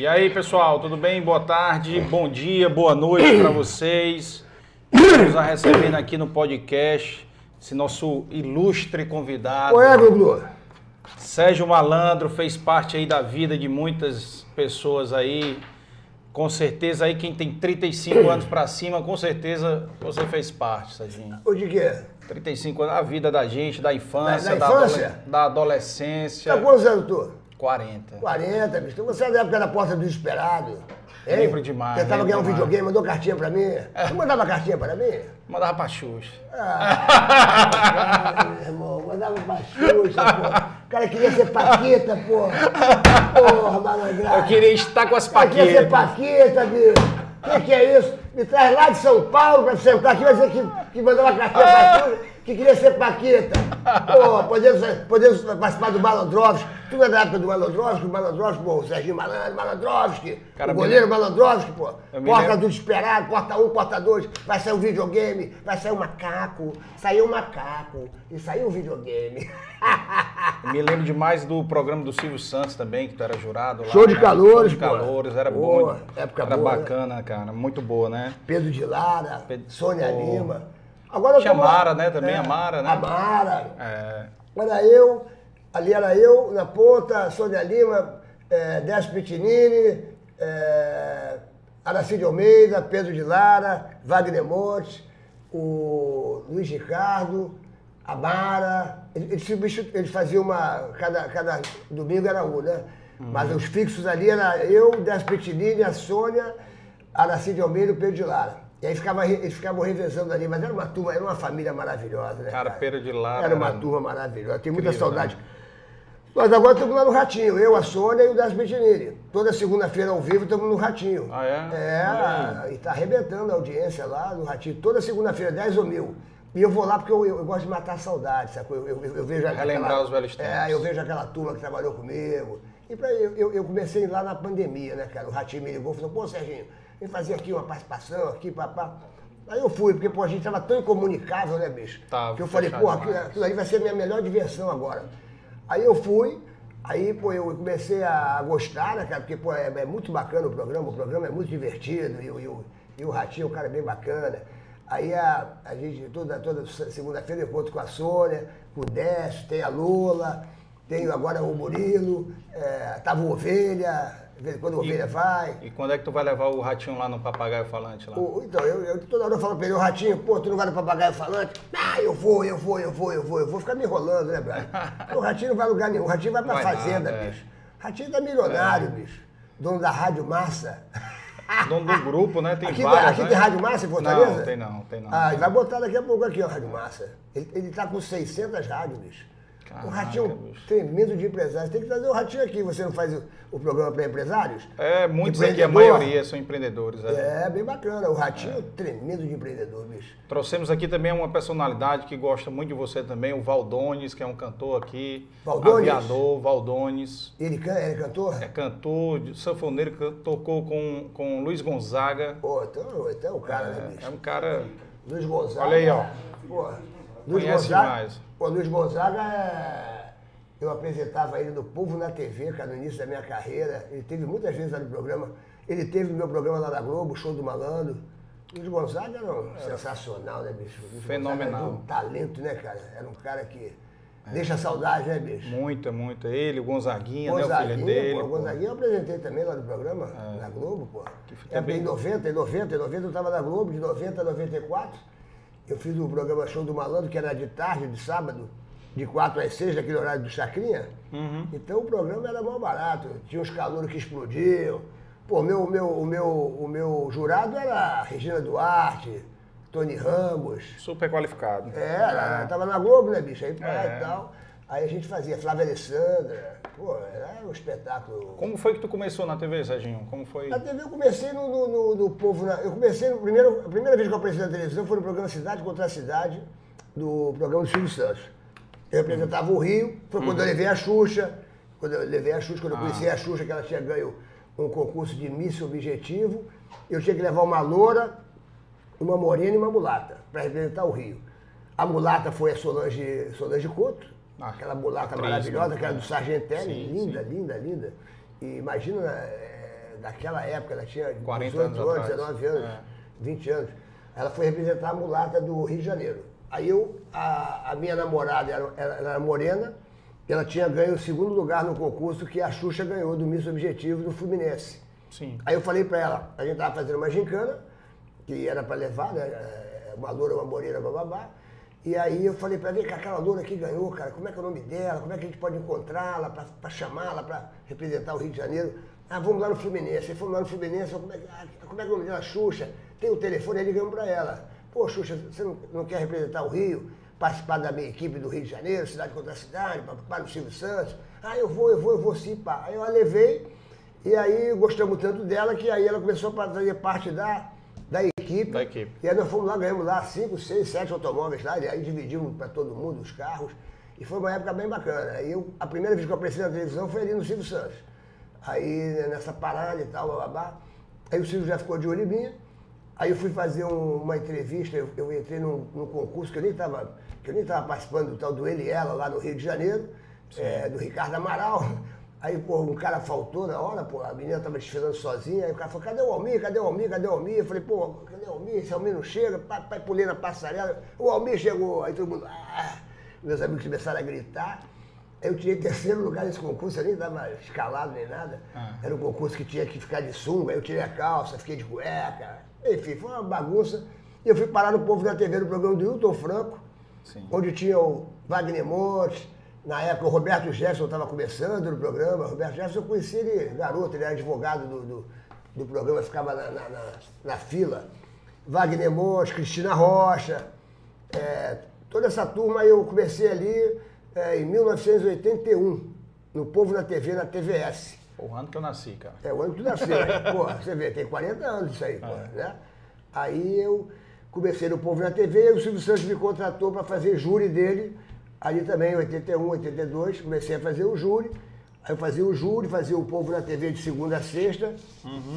E aí, pessoal, tudo bem? Boa tarde, bom dia, boa noite para vocês. Estamos a recebendo aqui no podcast esse nosso ilustre convidado. Qual é, Gugu? Sérgio Malandro fez parte aí da vida de muitas pessoas aí. Com certeza aí quem tem 35 anos para cima, com certeza você fez parte, Serginho. O de quê? 35 anos, a vida da gente, da infância, Da- da infância? da adolescência. Tá quantos anos tu? 40. 40, bicho. Você é da época da porta do desesperado. hein? Lembro demais, Tentava ganhar um demais. videogame, mandou cartinha pra mim. Tu mandava cartinha pra mim? Mandava pra Xuxa. Ah, meu irmão, mandava pra Xuxa, pô. O cara queria ser Paquita, pô. Porra, malandragem. Eu queria estar com as O cara queria ser. Paquita, bicho. O que, que é isso? Me traz lá de São Paulo pra sentar aqui, vai dizer que, que mandava cartinha pra Xuxa, que queria ser Paquita. Pô, podemos, podemos participar do Malandrovski. Tu não é da época do Malandrovski? O Malandrovski, pô, o Serginho Malandro, Malandrovski. Cara, o me goleiro Malandrovski, pô. Me Porta do desesperado, porta 1, porta 2, vai sair um videogame, vai sair um macaco, saiu um macaco e saiu um videogame. Me lembro demais do programa do Silvio Santos também, que tu era jurado lá. Show de né? calores, Show de pô. calores, era Pô, bom. época era boa, né? bacana, cara. Muito boa, né? Pedro de Lara, Pedro- Sônia Pô. Lima. Agora eu Tinha tô- Mara, né, também, a Mara, né? A Mara. É, Era eu, ali era eu, na ponta, Sônia Lima, é, Décio Pitinini, é, Aracide Almeida, Pedro de Lara, Wagner Montes, o Luiz Ricardo, a Mara. Eles, eles, substitu- eles faziam uma. Cada, cada domingo era um, né? Mas os fixos ali era eu, Décio Pitinini, a Sônia, Aracide Almeida e o Pedro de Lara. E aí ficava, eles ficavam revezando ali, mas era uma turma, era uma família maravilhosa, né? Cara, Pedro de Lara Era uma era turma maravilhosa, tenho muita incrível, saudade. né? Nós agora estamos lá no Ratinho, eu, a Sônia e o Das Bettinini. Toda segunda-feira ao vivo estamos no Ratinho. Ah, é? É, e está arrebentando a audiência lá no Ratinho. Toda segunda-feira, 10 ou mil. E eu vou lá porque eu, eu- eu gosto de matar a saudade, sacou? Eu, eu, eu vejo Relembrar aquela- os velhos tempos. É, eu vejo aquela turma que trabalhou comigo. E pra, eu, eu, comecei lá na pandemia, né, cara? O Ratinho me ligou e falou, pô, Serginho, vem fazer aqui uma participação, aqui, papá. Aí eu fui, porque, pô, a gente tava tão incomunicável, né, bicho? Tava, que eu falei, pô, aquilo, aquilo ali vai ser a minha melhor diversão agora. Aí eu fui, aí, pô, eu comecei a gostar, né, cara? Porque, pô, é, é muito bacana o programa, o programa é muito divertido, e, o- e o- e o Ratinho, o cara é bem bacana. Aí a, a gente, toda, toda segunda-feira eu encontro com a Sônia, com o Décio, tem a Lola, tenho agora o Murilo, é, tava o Ovelha, de vez em quando o Ovelha vai. E quando é que tu vai levar o ratinho lá no papagaio falante lá? O- então, eu, eu toda hora eu falo pra ele, ô Ratinho, pô, tu não vai no papagaio falante? Ah, eu vou, eu vou, eu vou, eu vou, eu vou ficar me enrolando, né, Brian? o Ratinho não vai a lugar nenhum, o Ratinho vai pra Vai fazenda, nada, é. bicho. Ratinho tá milionário, bicho. Dono da Rádio Massa. Dono do grupo, né? Tem aqui vários, aqui né? tem Rádio Massa em Fortaleza? Não, tem não, tem não. Ah, ele vai botar daqui a pouco aqui, ó, Rádio Massa. Ele, ele tá com 600 rádios, bicho. O Caraca, Ratinho, bicho. tremendo de empresário. Tem que trazer o Ratinho aqui. Você não faz o, o programa para empresários? É, muitos aqui, a maioria são empreendedores. é. É, bem bacana. O Ratinho, tremendo de empreendedor, bicho. Trouxemos aqui também uma personalidade que gosta muito de você também, o Valdones, que é um cantor aqui. Valdones? Aviador, Valdones. Ele, can, ele é cantor? É cantor, sanfoneiro, que tocou com, com Luiz Gonzaga. Pô, então, então é o cara, né, É, bicho? é um cara. Luiz Gonzaga. Olha aí, ó. Pô, Luiz Conhece Gonzaga. Pô, Luiz Gonzaga é. Eu apresentava ele no Povo na TV, cara, no início da minha carreira. Ele teve muitas vezes lá no programa. Ele teve no meu programa lá na Globo, Show do Malandro. Luiz Gonzaga era um sensacional, né, bicho? Luiz Fenomenal. Era um talento, né, cara? Era um cara que deixa saudade, né, bicho? Muita, muita. Ele, o Gonzaguinha, né? O filho Gonzaguinha, dele. pô, pô. Gonzaguinha eu apresentei também lá no programa, na Globo, pô. fica É, bem- em 90, em 90, em 90 eu estava na Globo, de 90 a 94. Eu fiz o programa Show do Malandro, que era de tarde, de sábado, de 4 às 6, naquele horário do Chacrinha. Uhum. Então o programa era mal barato. Tinha uns calouros que explodiam. Pô, meu, meu, o, meu, o meu jurado era Regina Duarte, Tony Ramos. Super qualificado. É, ela tava na Globo, né, bicho? Aí É. e tal. Aí a gente fazia Flávia Alessandra. Pô, era um espetáculo. Como foi que tu começou na TV, Serginho? Como foi? Na TV eu comecei no, no, no- no Povo. Na, eu comecei no primeiro. A primeira vez que eu apareci na televisão foi no programa Cidade contra a Cidade, do programa do Silvio Santos. Eu apresentava o Rio, foi quando eu levei a Xuxa. Quando eu levei a Xuxa, quando eu conheci a Xuxa, que ela tinha ganho um concurso de Miss Objetivo, eu tinha que levar uma loura, uma morena e uma mulata, para representar o Rio. A mulata foi a Solange, Solange Couto, Ah, aquela mulata atriz, maravilhosa, né? que era do Sargentelli, linda, linda, linda. E imagina, é, daquela época, ela tinha 40 18 anos anos, atrás. 19 anos, É. 20 anos. Ela foi representar a mulata do Rio de Janeiro. Aí eu, a, a minha namorada era, ela era morena, ela tinha ganho o segundo lugar no concurso que a Xuxa ganhou do Miss Objetivo do Fluminense. Sim. Aí eu falei pra ela, a gente tava fazendo uma gincana, que era pra levar, né? é, Uma loura, uma morena, bababá. E aí eu falei ela, vem cá, aquela loura que ganhou, cara, como é que é o nome dela? Como é que a gente pode encontrá-la pra chamá-la pra representar o Rio de Janeiro? Ah, vamos lá no Fluminense. Aí fomos lá no Fluminense, como é, que- ah, como é que é o nome dela? Xuxa. Tem o telefone, aí ligamos pra ela. Pô, Xuxa, você não, não quer representar o Rio? Participar da minha equipe do Rio de Janeiro, cidade contra cidade, para o Silvio Santos? Ah, eu vou, eu vou, eu vou sim, pá. Aí eu a levei, e aí gostamos tanto dela que aí ela começou a fazer parte da equipe. Da equipe. E aí nós fomos lá, ganhamos lá cinco, seis, sete automóveis lá, e aí dividimos para todo mundo os carros. E foi uma época bem bacana. Aí eu, a primeira vez que eu apareci na televisão foi ali no Silvio Santos. Aí né, nessa parada e tal, babá. Aí o Silvio já ficou de olho em mim. Aí eu fui fazer um- uma entrevista, eu, eu entrei num, num concurso que eu nem estava que eu nem estava participando do tal do Ele e Ela lá no Rio de Janeiro, é, do Ricardo Amaral. Aí, pô, um cara faltou na hora, pô, a menina estava desfilando sozinha, aí o cara falou, cadê o Almir? Cadê o Almir? Cadê o Almir? Eu falei, pô, cadê o Almir? Esse Almir não chega, pai, pai pulei na passarela, o Almir chegou, aí todo mundo, ah, meus amigos começaram a gritar. Aí eu tirei terceiro lugar nesse concurso, eu nem estava escalado nem nada. Ah. Era um concurso que tinha que ficar de sunga, aí eu tirei a calça, fiquei de cueca. Enfim, foi uma bagunça. E eu fui parar no Povo da TV no programa do Hilton Franco, Sim. onde tinha o Wagner Montes, na época o Roberto Jefferson estava começando no programa. O Roberto Jefferson eu conheci ele garoto, ele era advogado do, do, do programa, ficava na, na, na- na fila. Wagner Montes, Cristina Rocha, é, toda essa turma eu comecei ali é, em 1981, no Povo na TV, na TVS. O ano que eu nasci, cara. É, o ano que tu nasceu, né? Pô, você vê, tem 40 anos isso aí, pô, né? Aí eu comecei no Povo na TV e o Silvio Santos me contratou para fazer júri dele, ali também, em 81, 82, comecei a fazer o júri. Aí eu fazia o júri, fazia o Povo na TV de segunda a sexta,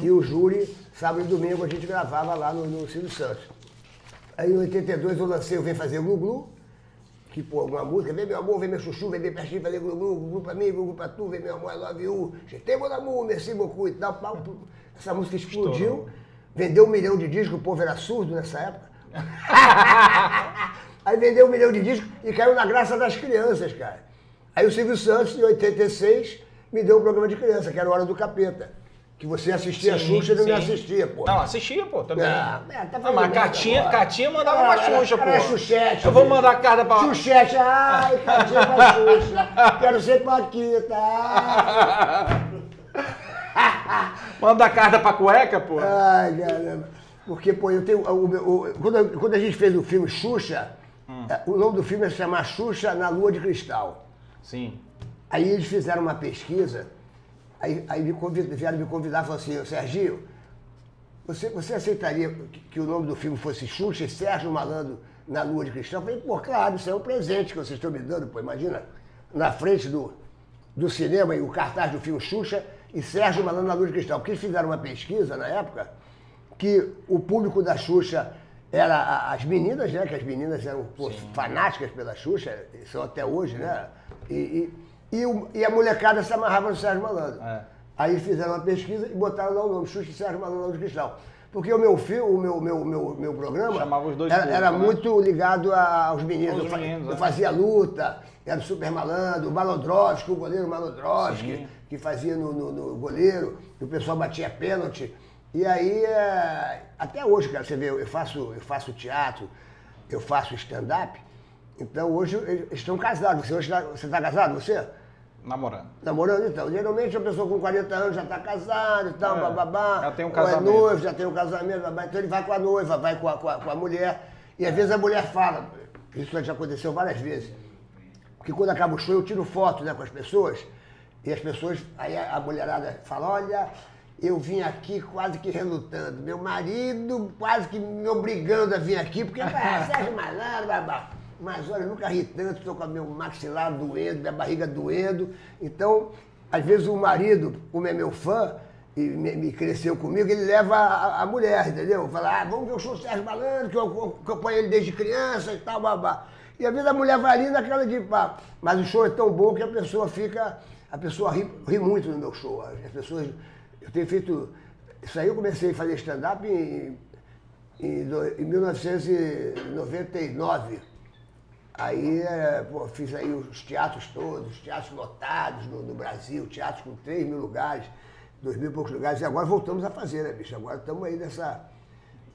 e o júri, sábado e domingo, a gente gravava lá no, no Silvio Santos. Aí em 82 eu lancei o Vem Fazer Glu Glu, que, pô, alguma música, vem meu amor, vem meu chuchu, vem bem pertinho, fazer glu glu, glu pra mim, glu glu pra tu, vem meu amor, I love you, tem mon amour, merci beaucoup e tal, pau. Essa música explodiu, vendeu um milhão de discos, o povo era surdo nessa época. Aí vendeu um milhão de discos e caiu na graça das crianças, cara. Aí o Silvio Santos, em 86, me deu um programa de criança, que era Hora do Capeta. Que você assistia a Sim, Xuxa e não me assistia, pô. Não, assistia, pô, também. Ah, é, tá Ah, mas Catinha. Catinha mandava Era- pra Xuxa, era- pô. Xuxete, Eu vou mandar a carta pra... Xuxete, ai, Catinha pra Xuxa. Quero ser Paquita. Manda a carta pra cueca, pô. Ai, caramba. Porque, pô, eu tenho. o meu- o- quando, quando a gente fez o filme Xuxa, é, o nome do filme é se chamar Xuxa na Lua de Cristal. Sim. Aí eles fizeram uma pesquisa, aí, aí me convid, vieram me convidar e falaram assim, Serginho, você, você aceitaria que, que o nome do filme fosse Xuxa e Sérgio Malandro na Lua de Cristal? Eu falei, pô, claro, isso é um presente que vocês estão me dando, pô, imagina, na frente do, do cinema e o cartaz do filme Xuxa e Sérgio Malandro na Lua de Cristal. Porque eles fizeram uma pesquisa na época que o público da Xuxa era as meninas, né? Que as meninas eram pô, fanáticas pela Xuxa, são até hoje, né? E, e, e o- e a molecada se amarrava no Sérgio Malandro. É. Aí fizeram uma pesquisa e botaram lá o nome, Xuxa e Sérgio Malandro de Cristal. Porque o meu filme, o meu, meu, meu, meu programa Chamava os dois era, era né? muito ligado a- aos meninos. Aos eu, meninos, eu é. fazia luta, era o super malandro, o Malodrovski, o goleiro Malodrovski, que fazia no, no- no goleiro, e o pessoal batia pênalti. E aí, é, até hoje, cara, você vê, eu faço, eu faço teatro, eu faço stand-up, então hoje eles estão casados. Você hoje tá, você está casado, você? Namorando. Namorando então. Geralmente a pessoa com 40 anos já está casada e tal, É, bababá. já tem um ou casamento. é noivo, já tem um casamento, babá. Então ele vai com a noiva, vai com a, com a, com a mulher. E às vezes a mulher fala, isso já aconteceu várias vezes, porque quando acaba o show eu tiro foto né, com as pessoas, e as pessoas, aí a mulherada fala, olha, eu vim aqui quase que relutando, meu marido quase que me obrigando a vir aqui, porque ah, Sérgio Malandro, babá. Mas olha, eu nunca ri tanto, estou com o meu maxilar doendo, minha barriga doendo. Então, às vezes o marido, como é meu fã, e me, me cresceu comigo, ele leva a, a mulher, entendeu? Fala, ah, vamos ver o show Sérgio Malandro, que eu, eu acompanho ele desde criança e tal, babá. E às vezes a mulher vai ali naquela de pá. Mas o show é tão bom que a pessoa fica. A pessoa ri, ri muito no meu show. As pessoas. Eu tenho feito Isso aí eu comecei a fazer stand-up em, em, do- em 1999. Aí é, pô, fiz aí os teatros todos, os teatros lotados no, no Brasil, teatros com 3 mil lugares, 2 mil e poucos lugares. E agora voltamos a fazer, né, bicho? Agora estamos aí nessa.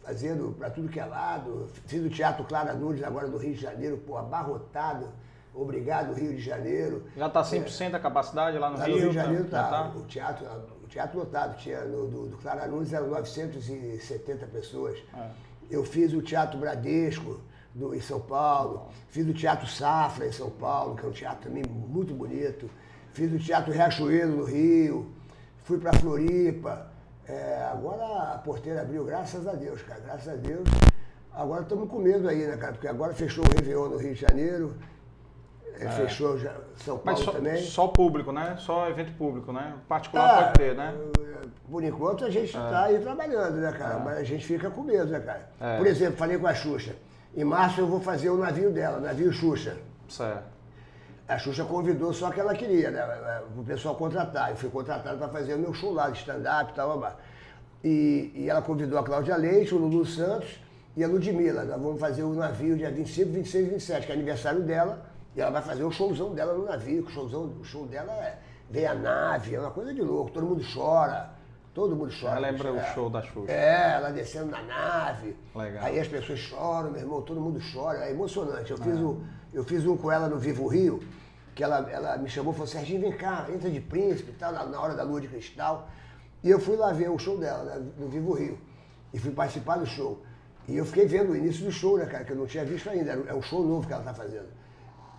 fazendo para tudo que é lado. Fiz o Teatro Clara Nunes agora no Rio de Janeiro, pô, abarrotado. Obrigado, Rio de Janeiro. Já está 100% a capacidade lá no Lá Rio? no Rio de Janeiro Já tá, o teatro, teatro lotado, tinha no, do, do Clara Nunes eram 970 pessoas. É. Eu fiz o Teatro Bradesco do, em São Paulo, fiz o Teatro Safra em São Paulo, que é um teatro também muito bonito, fiz o Teatro Riachuelo no Rio, fui para Floripa. É, agora a porteira abriu, graças a Deus, cara, graças a Deus. Agora estamos com medo aí, né, cara? Porque agora fechou o Réveillon no Rio de Janeiro, é, fechou já São Paulo só, também. só público, né? Só evento público, né? Particular pode ter, né? É, Por enquanto a gente está aí trabalhando, né, cara? Mas a gente fica com medo, né, cara? É. Por exemplo, falei com a Xuxa. Em março eu vou fazer o navio dela, o navio Xuxa. Certo. A Xuxa convidou só que ela queria, né? O pessoal contratar. Eu fui contratado para fazer o meu show lá de stand-up e tal. E, e ela convidou a Cláudia Leite, o Lulu Santos e a Ludmilla. Nós vamos fazer o navio dia 25, 26 e 27, que é aniversário dela. E ela vai fazer o showzão dela no navio. que O, showzão, o show dela é. Vem a nave, é uma coisa de louco. Todo mundo chora. Todo mundo chora. Ela lembra o É. show da Xuxa. É, ela descendo na nave. Legal. Aí as pessoas choram, meu irmão, todo mundo chora. É emocionante. Eu, Ah. fiz, um, eu fiz um com ela no Vivo Rio, que ela, ela me chamou e falou, Serginho, vem cá, entra de príncipe e tal, na, na hora da lua de cristal. E eu fui lá ver o show dela, né, no Vivo Rio. E fui participar do show. E eu fiquei vendo o início do show, né, cara, que eu não tinha visto ainda. É um show novo que ela tá fazendo.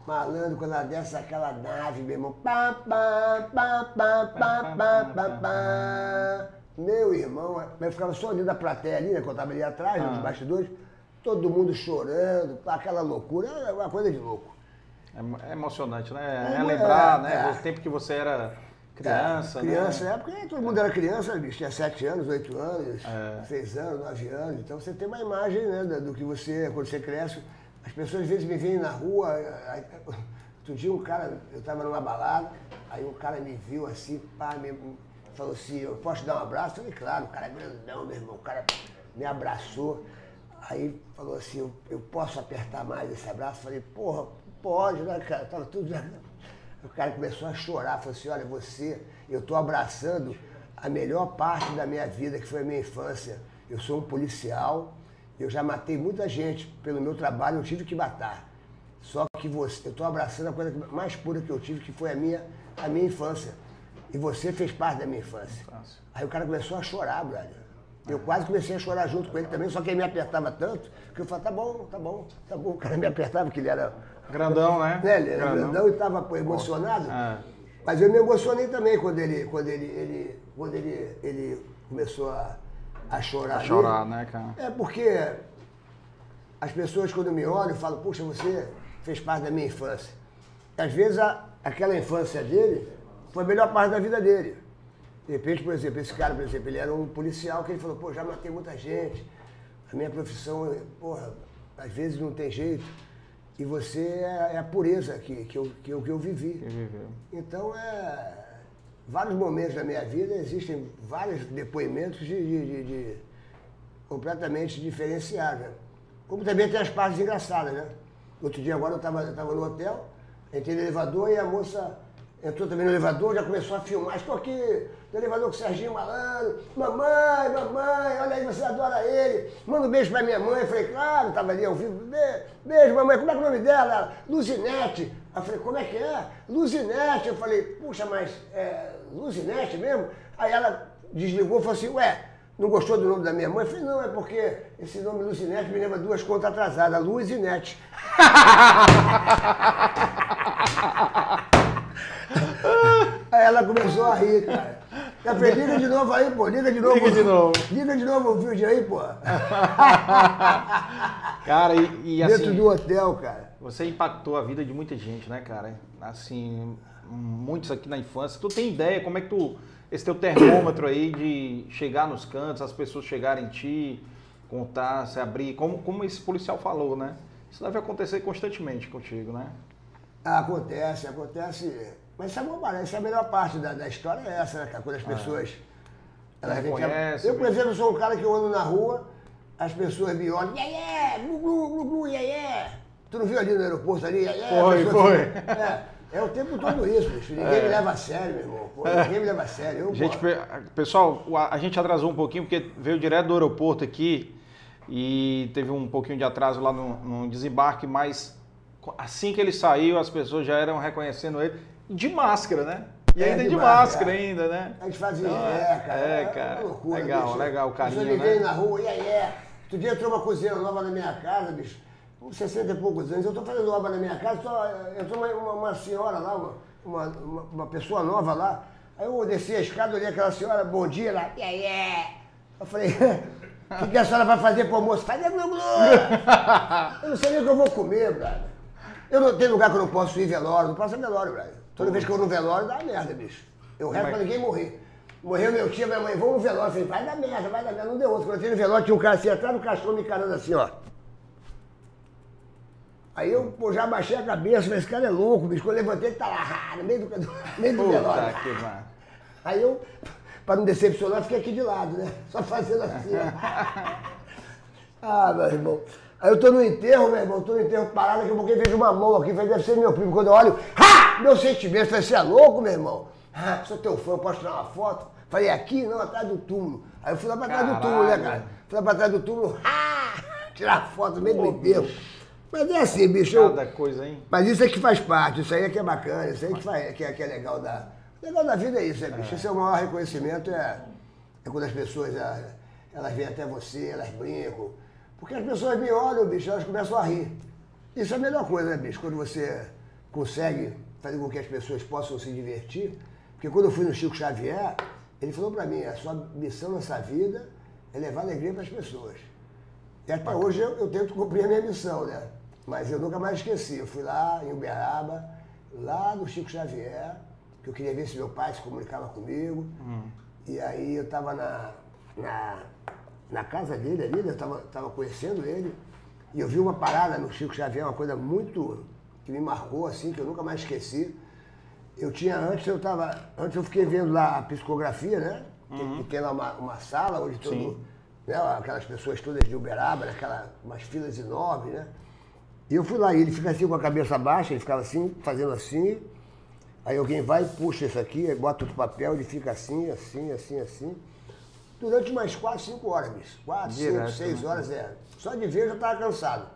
Malandro, quando ela desce aquela nave, meu irmão. Pá, pá, pá, pá, pá, pá, pá, pá. Meu irmão, eu ficava só ali da plateia ali, né? Que eu tava ali atrás, nos bastidores, todo mundo chorando, aquela loucura, é uma coisa de louco. É, é emocionante, né? É, é, né? é. O tempo que você era criança, É, criança, né? é porque todo mundo era criança, bicho, tinha sete anos, oito anos, É. seis anos, nove anos. Então você tem uma imagem né, do que você, quando você cresce. As pessoas às vezes me veem na rua. aí- Outro dia um cara, eu estava numa balada, aí um cara me viu assim, pá, me, falou assim, eu posso te dar um abraço? Eu falei, claro, o cara é grandão, meu irmão, o cara me abraçou. Aí falou assim, eu, eu posso apertar mais esse abraço? Eu falei, porra, pode, né, cara? Tava tudo. O cara começou a chorar, falou assim, olha, você, eu estou abraçando a melhor parte da minha vida, que foi a minha infância. Eu sou um policial, eu já matei muita gente pelo meu trabalho, eu tive que matar. Só que você, eu estou abraçando a coisa mais pura que eu tive, que foi a minha, a minha infância. E você fez parte da minha infância. Infância. Aí o cara começou a chorar, brother. Eu quase comecei a chorar junto com ele também, só que ele me apertava tanto que eu falava, tá bom, tá bom, tá bom. O cara me apertava, porque ele era Grandão, né? né? Ele era grandão e estava emocionado. É. Mas eu me emocionei também quando ele, quando ele, ele, quando ele, ele começou a, a chorar. A ali. chorar, né, cara? É porque as pessoas quando me olham falam, puxa, você fez parte da minha infância. Às vezes a- aquela infância dele foi a melhor parte da vida dele. De repente, por exemplo, esse cara, por exemplo, ele era um policial que ele falou, pô, já matei muita gente. A minha profissão, porra, às vezes não tem jeito. E você é, é a pureza que, que, eu, que, eu, que eu vivi. Que viveu. Então, é, vários momentos da minha vida existem vários depoimentos de, de- de- completamente diferenciados. né? Como também tem as partes engraçadas, né? Outro dia agora eu estava no hotel, entrei no elevador e a moça entrou também no elevador, já começou a filmar. Estou aqui no elevador com o Serginho Malandro. Mamãe, mamãe, olha aí, você adora ele. Manda um beijo pra minha mãe. Eu falei, claro, estava ali ao vivo. Be- Beijo, mamãe. Como é é o nome dela? Ela, Luzinete. Eu falei, como é que é? Luzinete. Eu falei, puxa, mas é Luzinete mesmo? Aí ela desligou e falou assim, ué, não gostou do nome da minha mãe? Eu falei, não, é porque esse nome Luzinete me lembra duas contas atrasadas, Luz e Net. Aí ela começou a rir, cara. Eu falei, liga de novo aí, pô, liga de novo. Liga de novo. Liga de novo o vídeo aí, pô. Cara, e, e Dentro assim, do hotel, cara. você impactou a vida de muita gente, né, cara? Assim, muitos aqui na infância. Tu tem ideia como é que tu. Esse teu termômetro aí de chegar nos cantos, as pessoas chegarem em ti, contar, se abrir, como, como esse policial falou, né? Isso deve acontecer constantemente contigo, né? Ah, Acontece, acontece. Mas sabe essa é a melhor parte da, da história é essa, né? Quando as pessoas Ela Não reconhece. conhece, Eu, por exemplo, sou um cara que eu ando na rua, as pessoas me olham, iê, iê, glu, glu, glu, glu, iê, iê. Tu não viu ali no aeroporto ali? Iê, iê, Foi, as pessoas- foi. É, é o tempo todo isso, bicho. Ninguém me leva a sério, meu irmão. Pô, ninguém me leva a sério. Eu, Gente, pessoal, a gente atrasou um pouquinho porque veio direto do aeroporto aqui e teve um pouquinho de atraso lá no, no desembarque, mas assim que ele saiu, as pessoas já eram reconhecendo ele de máscara, né? E É, ainda de de, máscara, máscara é. ainda, né? A gente fazia, Então, é, cara. é, cara. loucura, Legal, bicho. legal o carinho, ninguém né? na rua, ia, ia. Outro dia entrou uma cozinha nova na minha casa, bicho. Com 60 e poucos anos. Eu tô fazendo obra na minha casa, só entrou uma, uma, uma senhora lá, uma, uma, uma- pessoa nova lá. Aí eu desci a escada, olhei aquela senhora, bom dia, lá, ia, ia. Eu falei, o que, que a senhora vai fazer pro almoço? Faz glu, glu. Eu não sei nem o que eu vou comer, brother. Eu não tenho lugar que eu não posso ir velório, não posso ir velório, brother. Toda vez que eu vou no velório, dá merda, bicho. Eu rezo Mas- pra ninguém morrer. Morreu meu tio, minha mãe, vamos no velório. Eu falei, vai dar merda, vai dar merda. Não deu outro. Quando eu entrei no velório, tinha um cara assim atrás do caixão me encarando assim, ó. Aí eu pô, já baixei a cabeça, falei, esse cara é louco, bicho. Quando eu levantei, ele tá lá, no meio do, no meio do velório. Que. Aí eu, pra não decepcionar, fiquei aqui de lado, né? Só fazendo assim, ó. Ah, meu irmão. Aí eu tô no enterro, meu irmão, tô no enterro parado, daqui a pouquinho vejo uma mão aqui, falei, deve ser meu primo. Quando eu olho, ha! Meu sentimento, falei, você é louco, meu irmão? Ah, sou teu fã, posso tirar uma foto? Falei, aqui? Não, atrás do túmulo. Aí eu fui lá pra trás do túmulo, né, Caralho. cara? Fui lá pra trás do túmulo, ah! Tirar foto no meio do enterro. Mas é assim, bicho. eu- Cada coisa, hein? mas isso é que faz parte, isso aí é que é bacana, isso aí que, faz, que, é, que é legal da. Legal da vida é isso, né, bicho? Esse é o maior reconhecimento, é, é quando as pessoas ah, elas vêm até você, elas brincam. Porque as pessoas me olham, bicho, elas começam a rir. Isso é a melhor coisa, né, bicho? Quando você consegue fazer com que as pessoas possam se divertir. Porque quando eu fui no Chico Xavier, ele falou pra mim, a sua missão nessa vida é levar alegria para as pessoas. E até hoje eu, eu tento cumprir a minha missão, né? Mas eu nunca mais esqueci. Eu fui lá em Uberaba, lá no Chico Xavier, que eu queria ver se meu pai se comunicava comigo. E aí eu estava na, na, na casa dele ali, né? eu estava tava conhecendo ele. E eu vi uma parada no Chico Xavier, uma coisa muito que me marcou, assim, que eu nunca mais esqueci. Eu tinha antes, eu tava. Antes eu fiquei vendo lá a psicografia, né? Que, que tem lá uma, uma sala onde todo. Né, aquelas pessoas todas de Uberaba, naquela, umas filas enormes, né? E eu fui lá, e ele fica assim com a cabeça baixa, ele ficava assim, fazendo assim. Aí alguém vai, puxa isso aqui, bota outro papel, ele fica assim, assim, assim, assim. Durante umas 4, 5 horas, bicho. 4, 5, Direto, 6 né? horas, é. Só de ver eu já estava cansado.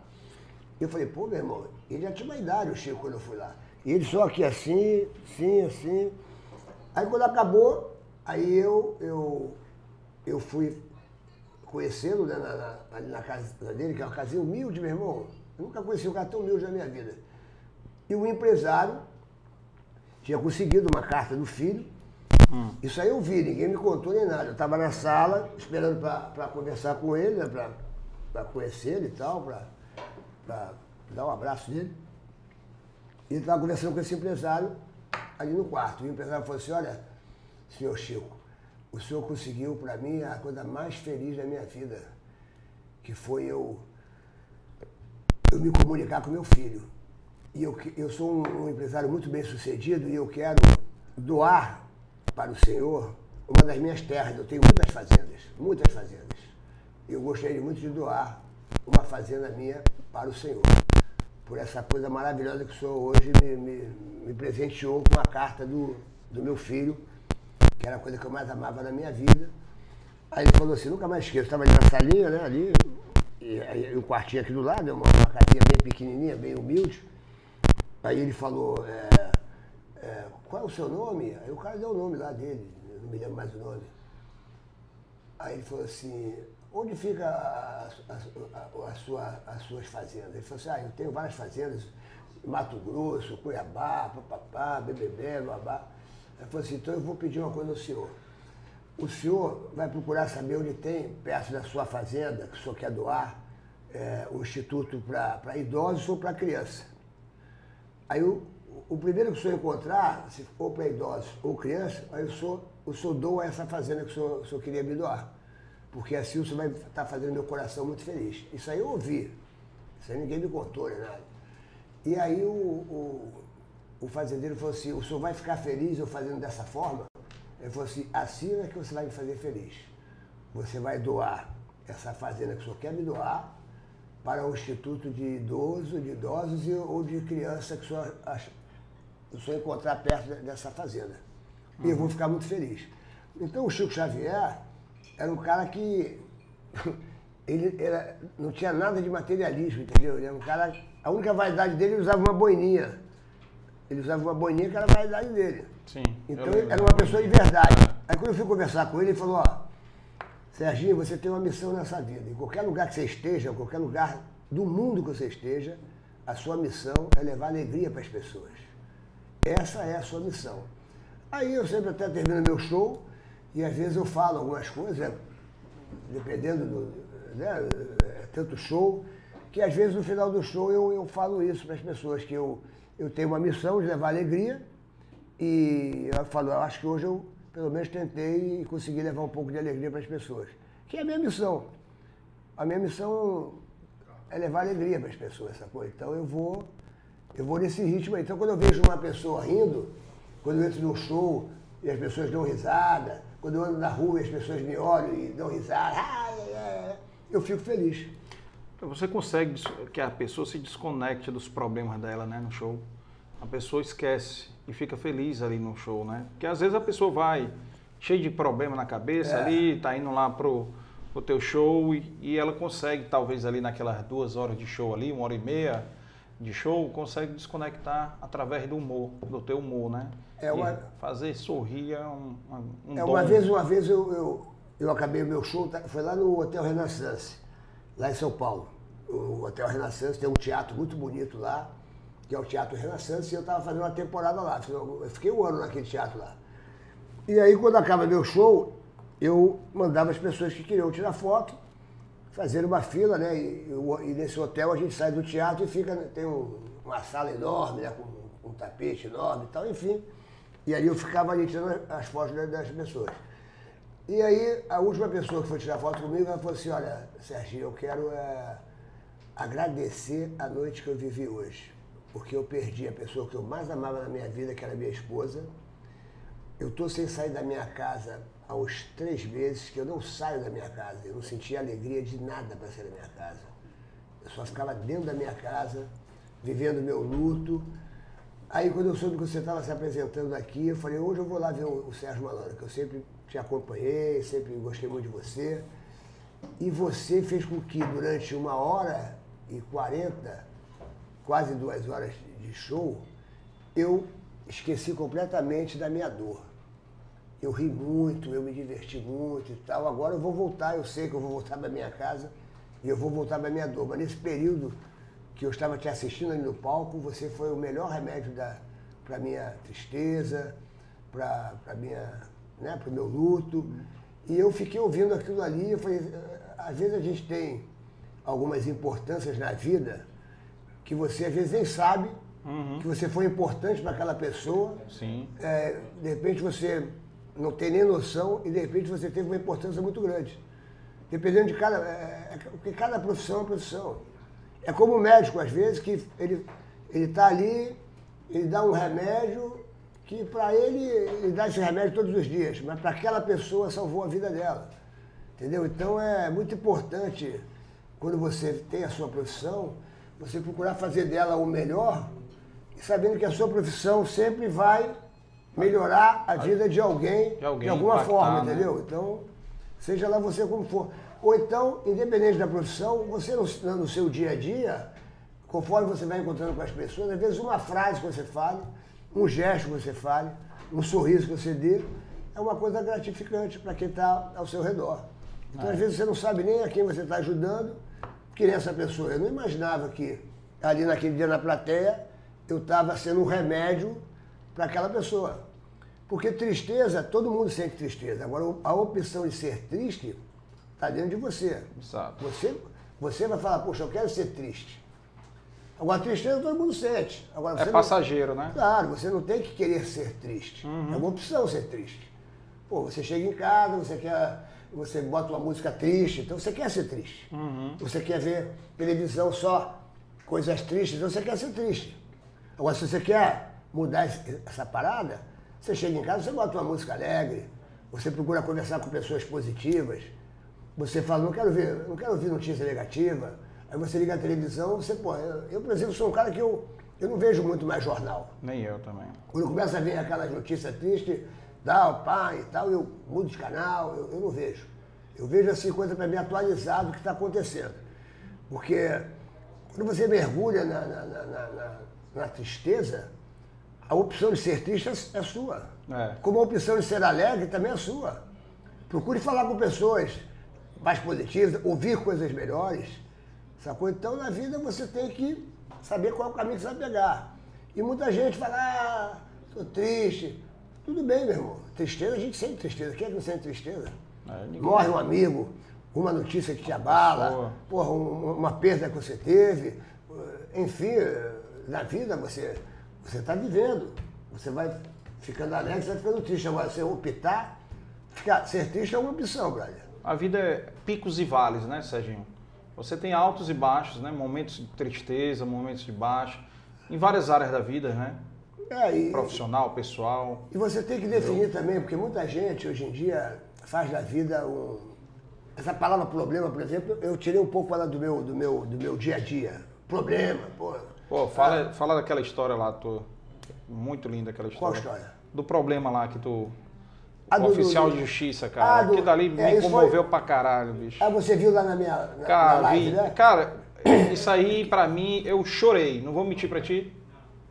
E eu falei, pô, meu irmão, ele já tinha uma idade, o Chico, quando eu fui lá. E ele só aqui assim, assim, assim. Aí quando acabou, aí eu, eu, eu fui conhecendo né, na, na, ali na casa dele, que é uma casinha humilde, meu irmão. Eu nunca conheci um cara tão humilde na minha vida. E o empresário tinha conseguido uma carta do filho. Isso aí eu vi, ninguém me contou nem nada. Eu estava na sala, esperando para conversar com ele, né, para conhecer ele e tal, para dar um abraço nele. E ele estava conversando com esse empresário ali no quarto. E o empresário falou assim, olha, senhor Chico, o senhor conseguiu para mim a coisa mais feliz da minha vida, que foi eu, eu me comunicar com meu filho. E eu, eu sou um, um empresário muito bem sucedido e eu quero doar para o senhor uma das minhas terras. Eu tenho muitas fazendas, muitas fazendas. Eu gostaria muito de doar uma fazenda minha para o senhor. Por essa coisa maravilhosa que o senhor hoje me, me, me presenteou com a carta do, do meu filho, que era a coisa que eu mais amava na minha vida. Aí ele falou assim, nunca mais esqueço, estava ali na salinha, né, ali, o quartinho aqui do lado, uma, uma casinha bem pequenininha, bem humilde. Aí ele falou, é, é, qual é o seu nome? Aí o cara deu o nome lá dele, não me lembro mais o nome. Aí ele falou assim, onde fica a, a- a- sua- as suas fazendas? Ele falou assim, ah, eu tenho várias fazendas, Mato Grosso, Cuiabá, papapá, BBB, babá. Ele falou assim, então eu vou pedir uma coisa ao senhor. O senhor vai procurar saber onde tem, perto da sua fazenda, que o senhor quer doar, é, um instituto para idosos ou para criança. Aí o, o primeiro que o senhor encontrar, se for para idosos ou criança, aí o senhor, o senhor doa essa fazenda que o senhor, o senhor queria me doar. Porque assim o senhor vai estar fazendo meu coração muito feliz. Isso aí eu ouvi. Isso aí ninguém me contou, nem nada. E aí o, o, o fazendeiro falou assim, o senhor vai ficar feliz eu fazendo dessa forma? Ele falou assim, é que você vai me fazer feliz. Você vai doar essa fazenda que o senhor quer me doar para o Instituto de Idoso, de Idosos e, ou de criança que o senhor, acha, o senhor encontrar perto dessa fazenda. E eu vou ficar muito feliz. Então o Chico Xavier era um cara que ele era, não tinha nada de materialismo, entendeu? Ele era um cara. A única vaidade dele ele usava uma boininha. Ele usava uma boininha que era a vaidade dele. Sim. Então ele era uma pessoa de verdade. Aí quando eu fui conversar com ele, ele falou, ó, Serginho, você tem uma missão nessa vida. Em qualquer lugar que você esteja, em qualquer lugar do mundo que você esteja, a sua missão é levar alegria para as pessoas. Essa é a sua missão. Aí eu sempre até termino meu show e às vezes eu falo algumas coisas, é, dependendo do. Né, é tanto show, que às vezes no final do show eu, eu falo isso para as pessoas, que eu, eu tenho uma missão de levar alegria e eu falo, eu acho que hoje eu pelo menos tentei e consegui levar um pouco de alegria para as pessoas. Que é a minha missão. A minha missão é levar alegria para as pessoas, essa coisa. Então eu vou, eu vou nesse ritmo aí. Então quando eu vejo uma pessoa rindo, quando eu entro num show e as pessoas dão risada, quando eu ando na rua e as pessoas me olham e dão risada, eu fico feliz. Você consegue que a pessoa se desconecte dos problemas dela, né, no show? A pessoa esquece e fica feliz ali no show, né? Porque às vezes a pessoa vai cheia de problema na cabeça É. ali, tá indo lá pro, pro teu show e, e ela consegue, talvez ali naquelas duas horas de show ali, uma hora e meia de show, consegue desconectar através do humor, do teu humor, né? É uma- fazer sorrir é um, um, É, uma dom. vez, uma vez eu, eu, eu acabei o meu show, tá- foi lá no Hotel Renaissance, lá em São Paulo. O Hotel Renaissance tem um teatro muito bonito lá, que é o Teatro Renaissance, e eu estava fazendo uma temporada lá. Eu fiquei um ano naquele teatro lá. E aí, quando acaba meu show, eu mandava as pessoas que queriam tirar foto, fazer uma fila, né? E, e nesse hotel a gente sai do teatro e fica, tem um- uma sala enorme, né? Com um tapete enorme e tal, enfim. E aí eu ficava ali tirando as fotos das pessoas. E aí a última pessoa que foi tirar foto comigo, ela falou assim, olha, Serginho, eu quero é, agradecer a noite que eu vivi hoje. Porque eu perdi a pessoa que eu mais amava na minha vida, que era minha esposa. Eu estou sem sair da minha casa há uns três meses, que eu não saio da minha casa. Eu não sentia alegria de nada para sair da minha casa. Eu só ficava dentro da minha casa, vivendo meu luto. Aí quando eu soube que você estava se apresentando aqui, eu falei, hoje eu vou lá ver o, Sérgio Malandro, que eu sempre te acompanhei, sempre gostei muito de você. E você fez com que durante uma hora e quarenta, quase duas horas de show, eu esqueci completamente da minha dor. Eu ri muito, eu me diverti muito e tal. Agora eu vou voltar, eu sei que eu vou voltar para minha casa e eu vou voltar para minha dor. Mas nesse período que eu estava te assistindo ali no palco, você foi o melhor remédio para minha tristeza, para minha, né, para o meu luto. E eu fiquei ouvindo aquilo ali, eu falei, às vezes a gente tem algumas importâncias na vida que você às vezes nem sabe que você foi importante para aquela pessoa. Sim. É, de repente você não tem nem noção e de repente você teve uma importância muito grande. Dependendo de cada. É, é, porque cada profissão é uma profissão. É como o médico, às vezes, que ele está ali, ele dá um remédio que para ele, ele dá esse remédio todos os dias, mas para aquela pessoa salvou a vida dela. Entendeu? Então é muito importante, quando você tem a sua profissão, você procurar fazer dela o melhor, sabendo que a sua profissão sempre vai melhorar a vida de alguém, De alguém, alguma impactar, forma, né? entendeu? Então, seja lá você como for. Ou então, independente da profissão, você no, no seu dia a dia, conforme você vai encontrando com as pessoas, às vezes uma frase que você fale, um gesto que você fale, um sorriso que você dê, é uma coisa gratificante para quem está ao seu redor. Então, às vezes, você não sabe nem a quem você está ajudando, que nem essa pessoa. Eu não imaginava que ali naquele dia na plateia eu estava sendo um remédio para aquela pessoa. Porque tristeza, todo mundo sente tristeza. Agora, a opção de ser triste está dentro de você. Você, você vai falar, poxa, eu quero ser triste. Agora, tristeza todo mundo sente. Agora, É você não- passageiro, né? Claro, você não tem que querer ser triste. É uma opção ser triste. Pô, você chega em casa, você quer. Você bota uma música triste, então você quer ser triste. Você quer ver televisão só coisas tristes, então você quer ser triste. Agora, se você quer mudar essa parada, você chega em casa, você bota uma música alegre, você procura conversar com pessoas positivas, você fala, não quero ver, não quero ouvir notícia negativa, aí você liga a televisão, você, pô, eu, eu, por exemplo, sou um cara que eu, eu não vejo muito mais jornal. Nem eu também. Quando começa a ver aquelas notícias tristes, dá o pai e tal, eu mudo de canal, eu, eu não vejo. Eu vejo assim coisa para me atualizar do que está acontecendo. Porque quando você mergulha na, na, na, na, tristeza, a opção de ser triste é, é sua. É. Como a opção de ser alegre também é sua. Procure falar com pessoas mais positivas, ouvir coisas melhores. Sacou? Então na vida você tem que saber qual é o caminho que você vai pegar. E muita gente fala, ah, tô triste. Tudo bem, meu irmão. Tristeza, a gente sente tristeza. Quem é que não sente tristeza? É, Morre um amigo, uma notícia que te abala, porra, um- uma perda que você teve. Enfim, na vida você você está vivendo. Você vai ficando alegre, você vai ficando triste. Agora, você optar, ficar, ser triste é uma opção, brother. A vida é picos e vales, né, Serginho? Você tem altos e baixos, né? Momentos de tristeza, momentos de baixa, em várias áreas da vida, né? É, e, Profissional, pessoal. e você tem que definir também, porque muita gente hoje em dia faz da vida um. Essa palavra problema, por exemplo, eu tirei um pouco ela do meu, do meu, do meu dia a dia. Problema, pô. Pô, fala, fala daquela história lá, tu. Muito linda aquela Qual história. história? Do problema lá que tu. O do- oficial do- de justiça, Ah, cara. do- Aquilo dali é, me comoveu foi- pra caralho, bicho. Ah, você viu lá na minha na, na Cara, live, vi, né? cara, isso aí pra mim, eu chorei. Não vou mentir pra ti.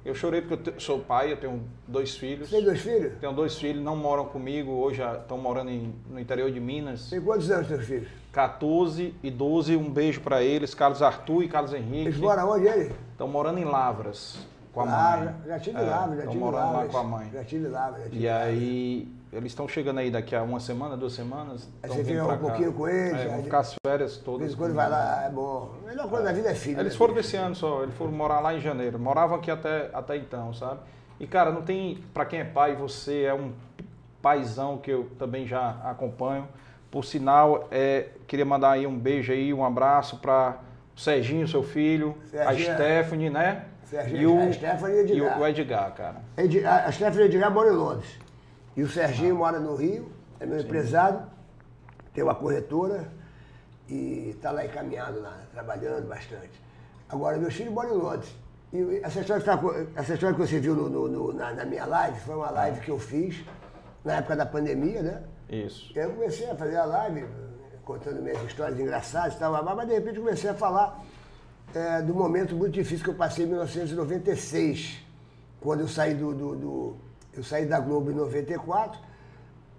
Eu chorei porque eu sou pai, eu tenho dois filhos. Você tem dois filhos? Tenho dois filhos, não moram comigo, hoje estão morando em- no interior de Minas. Tem quantos anos teus filhos? 14 e 12, um beijo pra eles, Carlos Arthur e Carlos Eles Henrique. moram onde ele? Estão morando em Lavras com a Ah, mãe. já, já tive É, Lavras, já tive morando lá Lavras. com a mãe. Já tive Lavras, já tive E Lavras. aí, eles estão chegando aí daqui a uma semana, duas semanas. Aí você fica um pouquinho com eles, É, vão de- ficar as férias De todas. vez em quando vai lá, é bom. A melhor coisa da vida é filho. Eles né, foram desse ano só, eles foram morar lá em janeiro. Moravam aqui até, até então, sabe? E cara, não tem. Pra quem é pai, você é um paizão que eu também já acompanho. Por sinal, é, queria mandar aí um beijo aí, um abraço pra o Serginho, seu filho, Serginho, a Stephanie, né? Serginho, e o, a Stephanie e o e Edgar. o, Edgar, cara. A Stephanie Edgar mora em Londres. E o Serginho mora no Rio, é meu empresário, tem uma corretora e está lá encaminhado lá, trabalhando bastante. Agora, meus filhos moram em Londres. E essa história que, tá essa história que você viu no- no- no- na, na minha live foi uma live que eu fiz na época da pandemia, né? Isso. Eu comecei a fazer a live, contando minhas histórias engraçadas e tal, mas mas de repente comecei a falar é, do momento muito difícil que eu passei em 1996, quando eu saí do, do- do- eu saí da Globo em 94,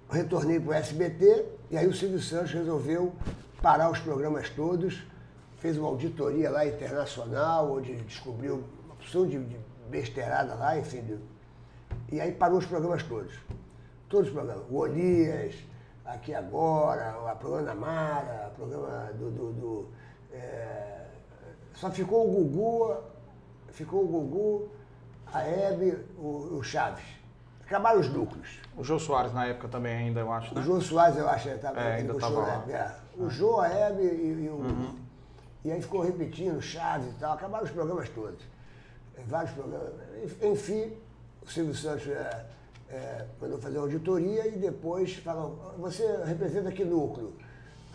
retornei para o SBT e aí o Silvio Santos resolveu parar os programas todos, fez uma auditoria lá internacional, onde descobriu uma opção de, de besteirada lá, enfim, e aí parou os programas todos. Todos os programas. O Olias, Aqui Agora, o programa da Mara, o programa do. do- do, é, só ficou o Gugu, ficou o Gugu, a Hebe, o, o Chaves. Acabaram os núcleos. O Jô Soares na época também ainda, eu acho, O né? Jô Soares, eu acho, estava É, ainda tava lá. O Jô, a Hebe e, e o. E aí ficou repetindo, Chaves e tal, acabaram os programas todos. É, Vários programas. Enfim, o Silvio Santos é, é, mandou fazer uma auditoria e depois falou, você representa que núcleo?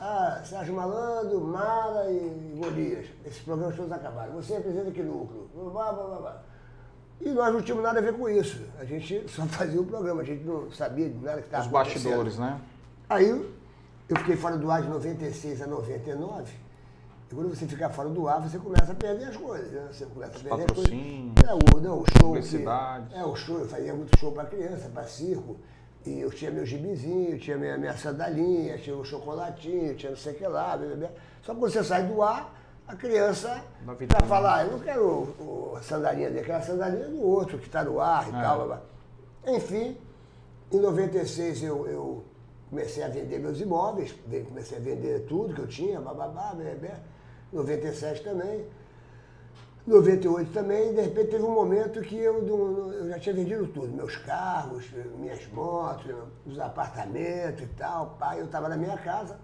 Ah, Sérgio Malandro, Mara e Golias. Esses programas todos acabaram. Você representa que núcleo? Blá, blá, blá, blá. E nós não tínhamos nada a ver com isso. A gente só fazia o programa, a gente não sabia de nada que estava Os bastidores, né? Aí eu fiquei fora do ar de 96 a 99. E quando você fica fora do ar, você começa a perder as coisas, né? Você começa a perder as coisas. É, o, não, o show. que- é, o show, eu fazia muito show para criança, para circo. E eu tinha meu gibizinho, tinha minha, minha sandalinha, tinha o chocolatinho, tinha não sei o que lá. blá, blá, blá. Só que quando você sai do ar, a criança vitrine. falar, ah, eu não quero o, a sandalinha dele, quero a sandalinha do outro que está no ar e É. tal. blá. Enfim, em 96 eu, eu comecei a vender meus imóveis, ve- comecei a vender tudo que eu tinha, bababá, bebê. 97 também. 98 também, e de repente teve um momento que eu, eu já tinha vendido tudo, meus carros, minhas motos, os apartamentos e tal. Pai, eu estava na minha casa,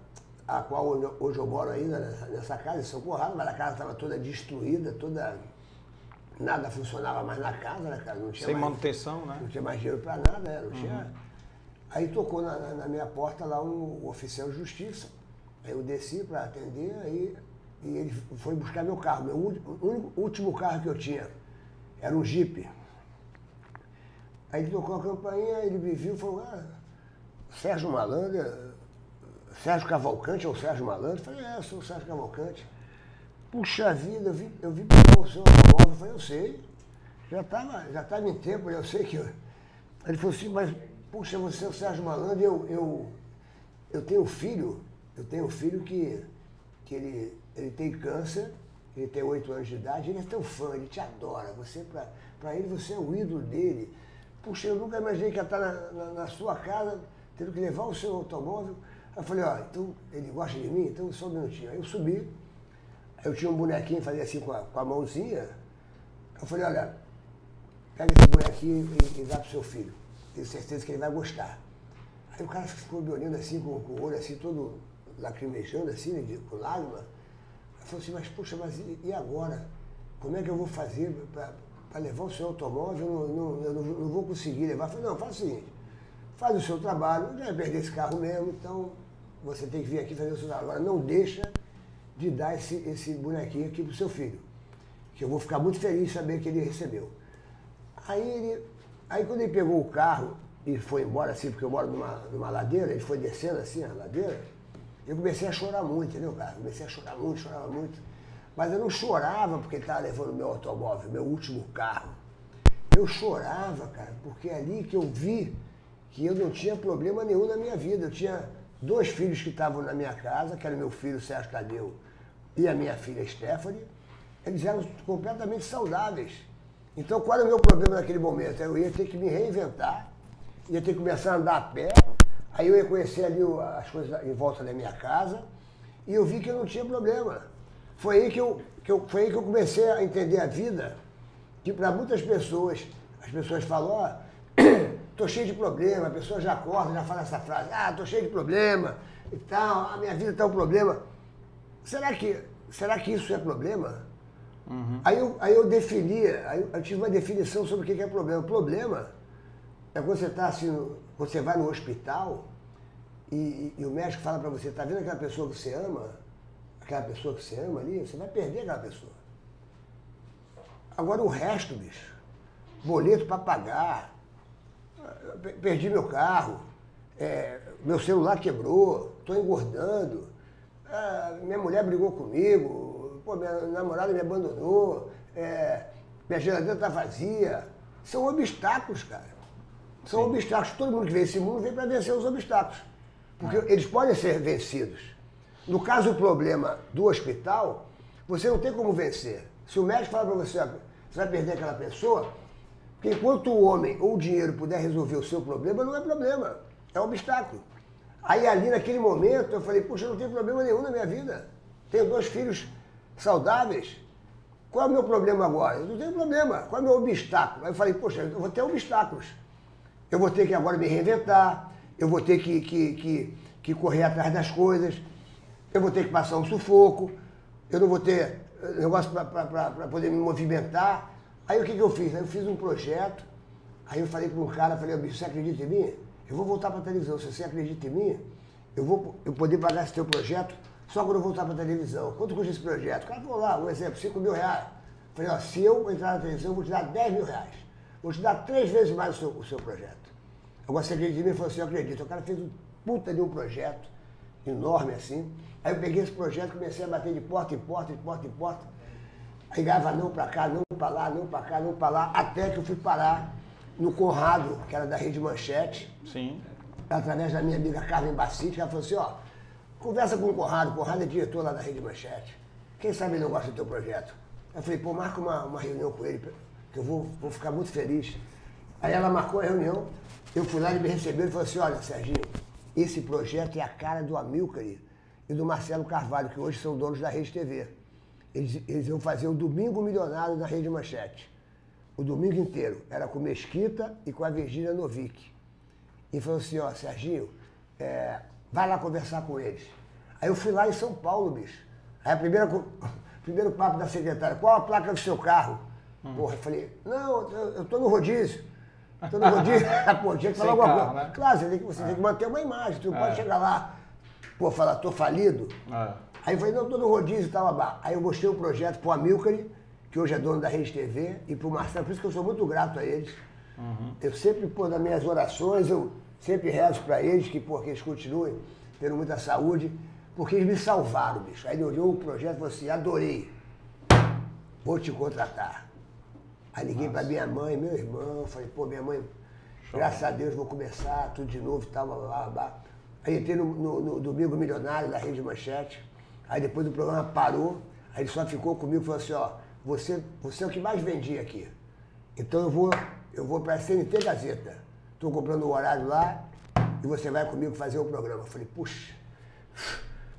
a qual hoje- eu moro ainda nessa, casa, em São Conrado, mas a casa estava toda destruída, toda. Nada funcionava mais na casa, né, cara? Não tinha Sem mais, manutenção, né? não tinha mais dinheiro para nada, né? não tinha. Aí tocou na, na, minha porta lá um oficial de justiça. Aí eu desci para atender, aí e ele foi buscar meu carro, meu único, último carro que eu tinha. Era um Jeep. Aí ele tocou a campainha, ele me viu e falou, ah, Sérgio Malandro, Sérgio Cavalcante ou Sérgio Malandro? Falei, é, eu sou o Sérgio Cavalcante. Puxa vida, eu vi, eu vi pegar o seu automóvel. Eu falei, eu sei. Já estava já tava em tempo, eu sei que. Eu... Ele falou assim, mas, puxa, você é o Sérgio Malandro, eu, eu, eu tenho um filho, eu tenho um filho que, que ele, ele tem câncer, ele tem oito anos de idade, ele é teu fã, ele te adora. Você, para ele, você é o ídolo dele. Puxa, eu nunca imaginei que ia estar na, na, na sua casa, tendo que levar o seu automóvel. Aí eu falei, ó, então ele gosta de mim? Então só um minutinho. Aí eu subi, eu tinha um bonequinho, fazia assim com a, com a mãozinha. Eu falei, olha, pega esse bonequinho e, e dá pro seu filho. Tenho certeza que ele vai gostar. Aí o cara ficou me olhando assim, com, com o olho assim, todo lacrimejando, assim, né, de, com lágrima. Eu falei assim, mas puxa, mas e, e agora? Como é que eu vou fazer para levar o seu automóvel? Eu não, não, eu não, não vou conseguir levar. Eu falei, não, faz o seguinte, faz o seu trabalho, já perder esse carro mesmo, então você tem que vir aqui fazer o trabalho. Agora não deixa de dar esse, esse bonequinho aqui pro seu filho. Que eu vou ficar muito feliz de saber que ele recebeu. Aí ele. Aí quando ele pegou o carro e foi embora, assim, porque eu moro numa, numa ladeira, ele foi descendo assim a ladeira, eu comecei a chorar muito, entendeu, cara? Comecei a chorar muito, chorava muito. Mas eu não chorava porque estava levando meu automóvel, meu último carro. Eu chorava, cara, porque é ali que eu vi que eu não tinha problema nenhum na minha vida. Eu tinha dois filhos que estavam na minha casa, que era meu filho Sérgio Tadeu e a minha filha Stephanie, eles eram completamente saudáveis. Então, qual era o meu problema naquele momento? Eu ia ter que me reinventar, ia ter que começar a andar a pé, aí eu ia conhecer ali as coisas em volta da minha casa, e eu vi que eu não tinha problema. Foi aí que eu, que eu, foi aí que eu comecei a entender a vida, que para muitas pessoas, as pessoas falam, ó, oh, tô cheio de problema, a pessoa já acorda, já fala essa frase, ah, tô cheio de problema e tal, a minha vida tá um problema. Será que, será que isso é problema? Uhum. Aí, eu, aí eu defini, aí eu tive uma definição sobre o que é problema. Problema é quando você está assim, você vai no hospital e, e, e o médico fala para você, tá vendo aquela pessoa que você ama? Aquela pessoa que você ama ali, você vai perder aquela pessoa. Agora o resto, bicho, boleto para pagar, perdi meu carro, é, meu celular quebrou, estou engordando, ah, minha mulher brigou comigo, pô, minha namorada me abandonou, é, minha geladeira está vazia. São obstáculos, cara. São Sim. obstáculos. Todo mundo que vem esse mundo vem para vencer os obstáculos. Porque eles podem ser vencidos. No caso, o problema do hospital, você não tem como vencer. Se o médico fala para você, você vai perder aquela pessoa, porque enquanto o homem ou o dinheiro puder resolver o seu problema, não é problema, é um obstáculo. Aí ali naquele momento eu falei, puxa, eu não tenho problema nenhum na minha vida. Tenho dois filhos saudáveis. Qual é o meu problema agora? Eu não tenho problema. Qual é o meu obstáculo? Aí eu falei, poxa, eu vou ter obstáculos. Eu vou ter que agora me reinventar, eu vou ter que, que, que, que correr atrás das coisas, eu vou ter que passar um sufoco, eu não vou ter eh, negócio para poder me movimentar. Aí o que, que eu fiz? Aí eu fiz um projeto, aí eu falei para um cara, falei, bicho, você acredita em mim? Eu vou voltar para a televisão. Se você acredita em mim, eu vou eu poder pagar esse teu projeto só quando eu voltar para a televisão. Quanto custa esse projeto? O cara falou lá, um exemplo, 5 mil reais. Eu falei, ó, se eu entrar na televisão, eu vou te dar 10 mil reais. Vou te dar três vezes mais o seu, o seu projeto. Agora você acredita em mim? Ele falou assim, eu acredito. O cara fez um puta de um projeto, enorme assim. Aí eu peguei esse projeto, comecei a bater de porta em porta, de porta em porta. Aí ganhava não para cá, não para lá, não para cá, não para lá, até que eu fui parar no Conrado, que era da Rede Manchete. Sim. Através da minha amiga Carmen Bacite, ela falou assim, ó, conversa com o Conrado, o Conrado é diretor lá da Rede Manchete. Quem sabe ele não gosta do teu projeto? Eu falei, pô, marca uma, uma reunião com ele, que eu vou, vou ficar muito feliz. Aí ela marcou a reunião, eu fui lá, ele me recebeu e falou assim, olha, Serginho, esse projeto é a cara do Amilcar e do Marcelo Carvalho, que hoje são donos da Rede TV. Eles, eles iam fazer o Domingo Milionário na Rede Manchete o domingo inteiro. Era com Mesquita e com a Virgínia Novick. E falou assim, ó, Serginho, é, vai lá conversar com eles. Aí eu fui lá em São Paulo, bicho. Aí a primeira, primeiro papo da secretária, qual a placa do seu carro? Hum. Porra, eu falei, não, eu, eu tô no rodízio. Todo rodízio, pô, tinha que falar alguma coisa. né? Claro, você tem, que, você tem que manter uma imagem, tu não É. pode chegar lá, pô, falar, tô falido. É. Aí eu falei, não, tô no rodízio e tal, babá. Aí eu mostrei o projeto pro Amilcare, que hoje é dono da Rede TV, e pro Marcelo, por isso que eu sou muito grato a eles. Eu sempre, pô, nas minhas orações, eu sempre rezo pra eles, que, pô, que eles continuem tendo muita saúde, porque eles me salvaram, bicho. Aí ele olhou o projeto e falou assim, adorei, vou te contratar. Aí liguei pra minha mãe, meu irmão, falei, pô, minha mãe, graças a Deus vou começar tudo de novo e tal, blá, blá, blá, blá. Aí entrei no, no- no Domingo Milionário da Rede Manchete, aí depois o programa parou, aí ele só ficou comigo e falou assim, ó, você, você é o que mais vendia aqui. Então eu vou, eu vou pra CNT Gazeta. Estou comprando o horário lá e você vai comigo fazer o programa. Eu falei, puxa,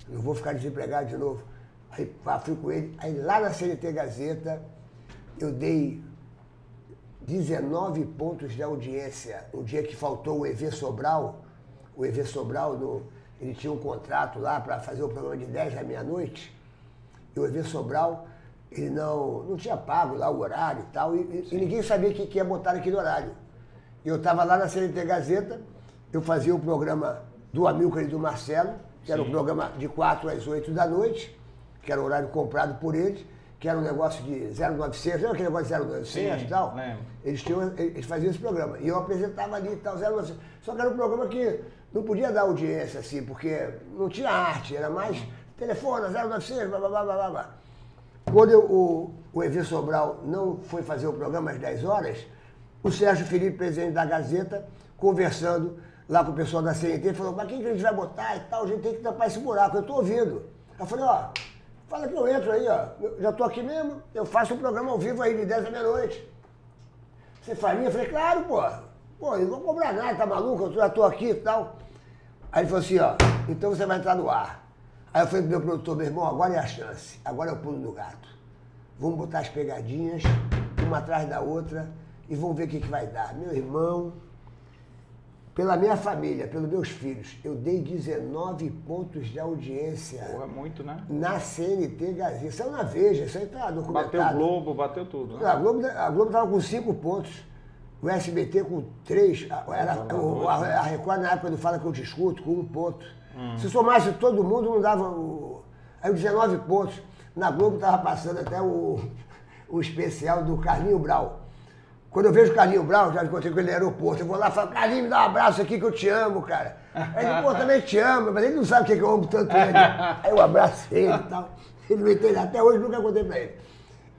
não vou ficar desempregado de novo. Aí fui com ele. Aí lá na CNT Gazeta, eu dei 19 pontos de audiência. O dia que faltou o EV Sobral, o EV Sobral, no- ele tinha um contrato lá para fazer o programa de 10 à meia-noite. E o EV Sobral, ele não, não tinha pago lá o horário e tal, e, e- ninguém sabia que, que ia botar naquele horário. E eu estava lá na CNT Gazeta, eu fazia o programa do Amilcar e do Marcelo, que era um programa de 4 às 8 da noite, que era o horário comprado por eles, que era um negócio de 0900, lembra aquele negócio de 0900 Sim, e tal? lembro. Eles, tinham, eles faziam esse programa. E eu apresentava ali e tal, 0900. Só que era um programa que não podia dar audiência, assim, porque não tinha arte, era mais telefone, 0900, blá, blá, blá, blá, blá. Quando eu- o, o EV Sobral não foi fazer o programa às 10 horas, o Sérgio Felipe, presidente da Gazeta, conversando lá com o pessoal da CNT, falou, mas quem que a gente vai botar e tal? A gente tem que tampar esse buraco, eu tô ouvindo. Eu falei, ó, fala que eu entro aí, ó. Eu já tô aqui mesmo, eu faço um programa ao vivo aí de 10 à meia-noite. Você faria? Eu falei, claro, pô. Pô, eu não vou cobrar nada, tá maluco? Eu já tô aqui e tal. Aí ele falou assim, ó, então você vai entrar no ar. Aí eu falei pro meu produtor, meu irmão, agora é a chance, agora é o pulo do gato. Vamos botar as pegadinhas, uma atrás da outra, e vamos ver o que, que vai dar. Meu irmão, pela minha família, pelos meus filhos, eu dei 19 pontos de audiência Porra, muito, né? na CNT Gazeta. Isso é na Veja, isso aí tá documentado. Bateu o Globo, bateu tudo. A Né? Globo, a Globo tava com cinco pontos. O SBT com três. A, era, o- a, a Record, na época do Fala que eu discuto, com um ponto. Se somasse todo mundo, não dava. O, aí os 19 pontos. Na Globo estava passando até o, o especial do Carlinho Brau. Quando eu vejo o Carlinho Brau, já encontrei com ele no aeroporto, eu vou lá e falo, Carlinho, me dá um abraço aqui que eu te amo, cara. Aí ele, pô, também te amo, mas ele não sabe o que, que eu amo tanto ele. Aí eu abraço ele e tal. Ele não entende, até hoje nunca contei pra ele.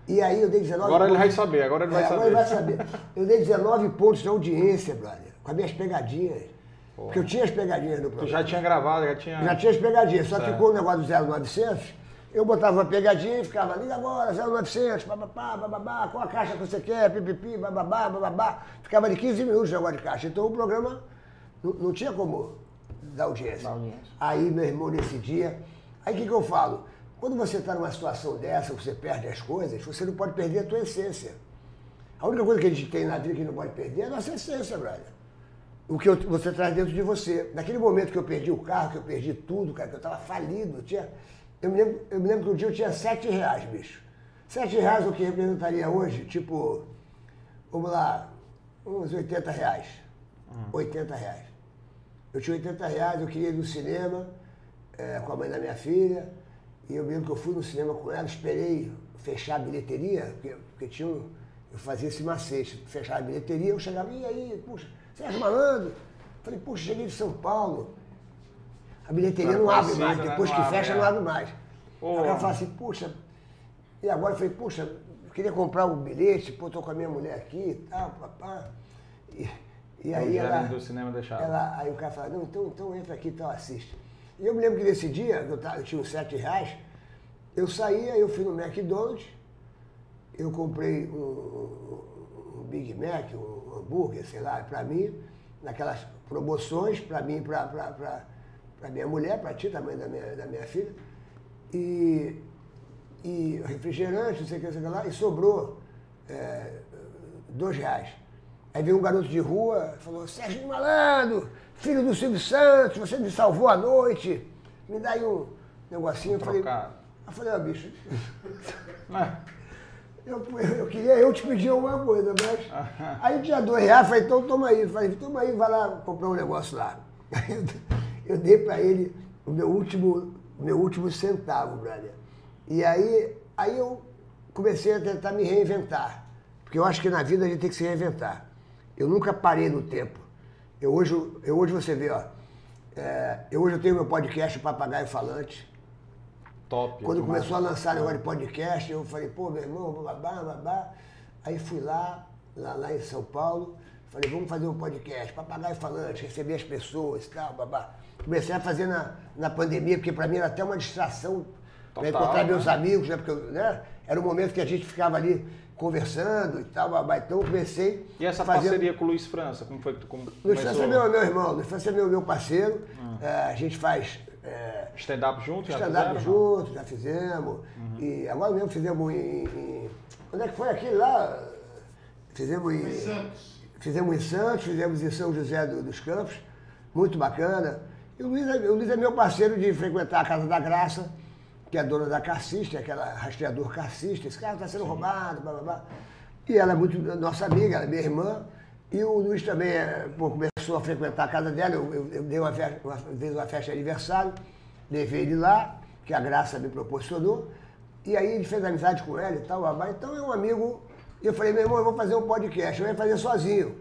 E aí eu dei 19 Agora ele vai pontos. saber, agora ele vai É, agora saber. ele vai saber. Eu dei 19 pontos de audiência, brother, com as minhas pegadinhas. Porque eu tinha as pegadinhas no Tu programa. já tinha gravado, já tinha. Já tinha as pegadinhas, só que Certo. com o negócio do 0900, eu botava uma pegadinha e ficava, liga agora, 0900, bababá, bababá, qual a caixa que você quer, pipipi, bababá, bababá. Ficava de 15 minutos de negócio de caixa. Então o programa não, não tinha como dar audiência. Dar audiência. Aí, meu irmão, nesse dia, aí o que, que eu falo? Quando você está numa situação dessa, você perde as coisas, você não pode perder a tua essência. A única coisa que a gente tem na vida que não pode perder é a nossa essência, brother. O que eu- você traz dentro de você. Naquele momento que eu perdi o carro, que eu perdi tudo, cara, que eu estava falido, eu tinha. Eu me, lembro, eu me lembro que um dia eu tinha sete reais, bicho. Sete reais é o que representaria hoje, tipo, vamos lá, uns 80 reais. 80 reais. Eu tinha 80 reais, eu queria ir no cinema eh, com a mãe da minha filha. E eu lembro que eu fui no cinema com ela, esperei fechar a bilheteria, porque, porque tinha um, eu fazia esse macete, fechar a bilheteria, eu chegava, e aí, puxa, Sérgio Malandro? Falei, puxa, cheguei de São Paulo. A bilheteria Tá não abre mais, né? depois Não que abre, fecha, é. não abre mais. Pô. Aí ela fala assim, puxa, e agora eu falei, puxa, eu queria comprar um bilhete, pô, tô com a minha mulher aqui e tal, papá. E, e aí O ela, do cinema deixava. ela, aí o cara fala, não, então, então entra aqui, então assiste. Eu me lembro que nesse dia, eu, tava- eu tinha uns sete reais, eu saía, eu fui no McDonald's, eu comprei um, um- Big Mac, um hambúrguer, sei lá, pra mim, naquelas promoções, pra mim pra minha mulher, pra ti, também da minha, da minha filha, e, e refrigerante, não sei o que, não sei o que lá, e sobrou é, dois reais. Aí veio um garoto de rua, falou, Sérgio Malandro, filho do Silvio Santos, você me salvou a noite, me dá aí um negocinho. Eu falei, eu falei, ó, bicho, É. Eu, eu queria eu te pedir alguma coisa, mas. Aí tinha dois reais, falei, então toma aí. Falei, toma aí, vai lá comprar um negócio lá. Aí eu, eu dei pra ele o meu último, meu último centavo, brother. E aí, aí eu comecei a tentar me reinventar. Porque eu acho que na vida a gente tem que se reinventar. Eu nunca parei no tempo. Eu hoje, eu hoje você vê, ó. é, eu hoje eu tenho meu podcast Papagaio Falante. Top. Quando demais. começou a lançar negócio de podcast, eu falei, pô, meu irmão, babá, babá. Aí fui lá, lá, lá em São Paulo, falei, vamos fazer um podcast, papagaio falante, receber as pessoas e tal, babá. Comecei a fazer na, na pandemia, porque para mim era até uma distração encontrar meus né? amigos, né? Porque né? era um momento que a gente ficava ali conversando e tal, babá. Então eu comecei E essa a fazer- parceria com o Luiz França, como foi que tu com- Luiz começou? França é meu, meu irmão, Luiz França é meu, meu parceiro. Hum. É, a gente faz é, Stand-up junto? stand-up? Uhum. juntos, já fizemos. E agora mesmo fizemos em, em- Onde é que foi aquele lá? Fizemos em. Santos. Fizemos em Santos, fizemos em São José do- dos Campos. Muito bacana. E o Luiz, é, o Luiz é meu parceiro de frequentar a Casa da Graça, que é dona da Cassista, aquela rastreador Cassista. Esse cara está sendo roubado, blá blá blá. E ela é muito nossa amiga, ela é minha irmã. E o Luiz também é, pô, começou a frequentar a casa dela. Eu, eu- eu dei uma festa, uma vez uma festa de aniversário, levei ele lá, que a Graça me proporcionou. E aí ele fez amizade com ela e tal, babá. Então é um amigo. E eu falei, meu irmão, eu vou fazer um podcast, eu ia fazer sozinho.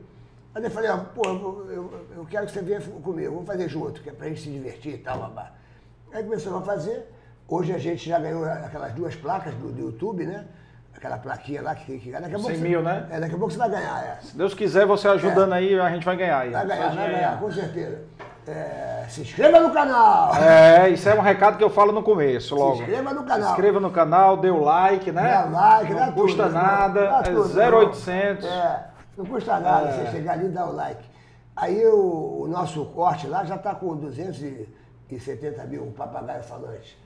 Aí eu falei, ó, pô, eu, vou- eu, eu quero que você venha comigo, vamos fazer junto, que é pra gente se divertir e tal, babá. Aí começamos a fazer. Hoje a gente já ganhou aquelas duas placas do, do YouTube, né? Aquela plaquinha lá que tem que ganhar. Daqui a pouco 100 você- mil, né? É, daqui a pouco você vai ganhar, é. Se Deus quiser, você ajudando aí, a gente vai ganhar aí. Vai ganhar, vai ganhar, com certeza. É, se inscreva no canal! É, isso é um recado que eu falo no começo, logo. Se inscreva no canal. Se inscreva no canal, dê o like, né? Dá like, Não dá tudo, custa meu irmão. nada, Dá é tudo, 0800. meu irmão. É, não custa nada É. você chegar ali e dar o like. Aí o, o nosso corte lá já está com 270 mil, papagaio falante.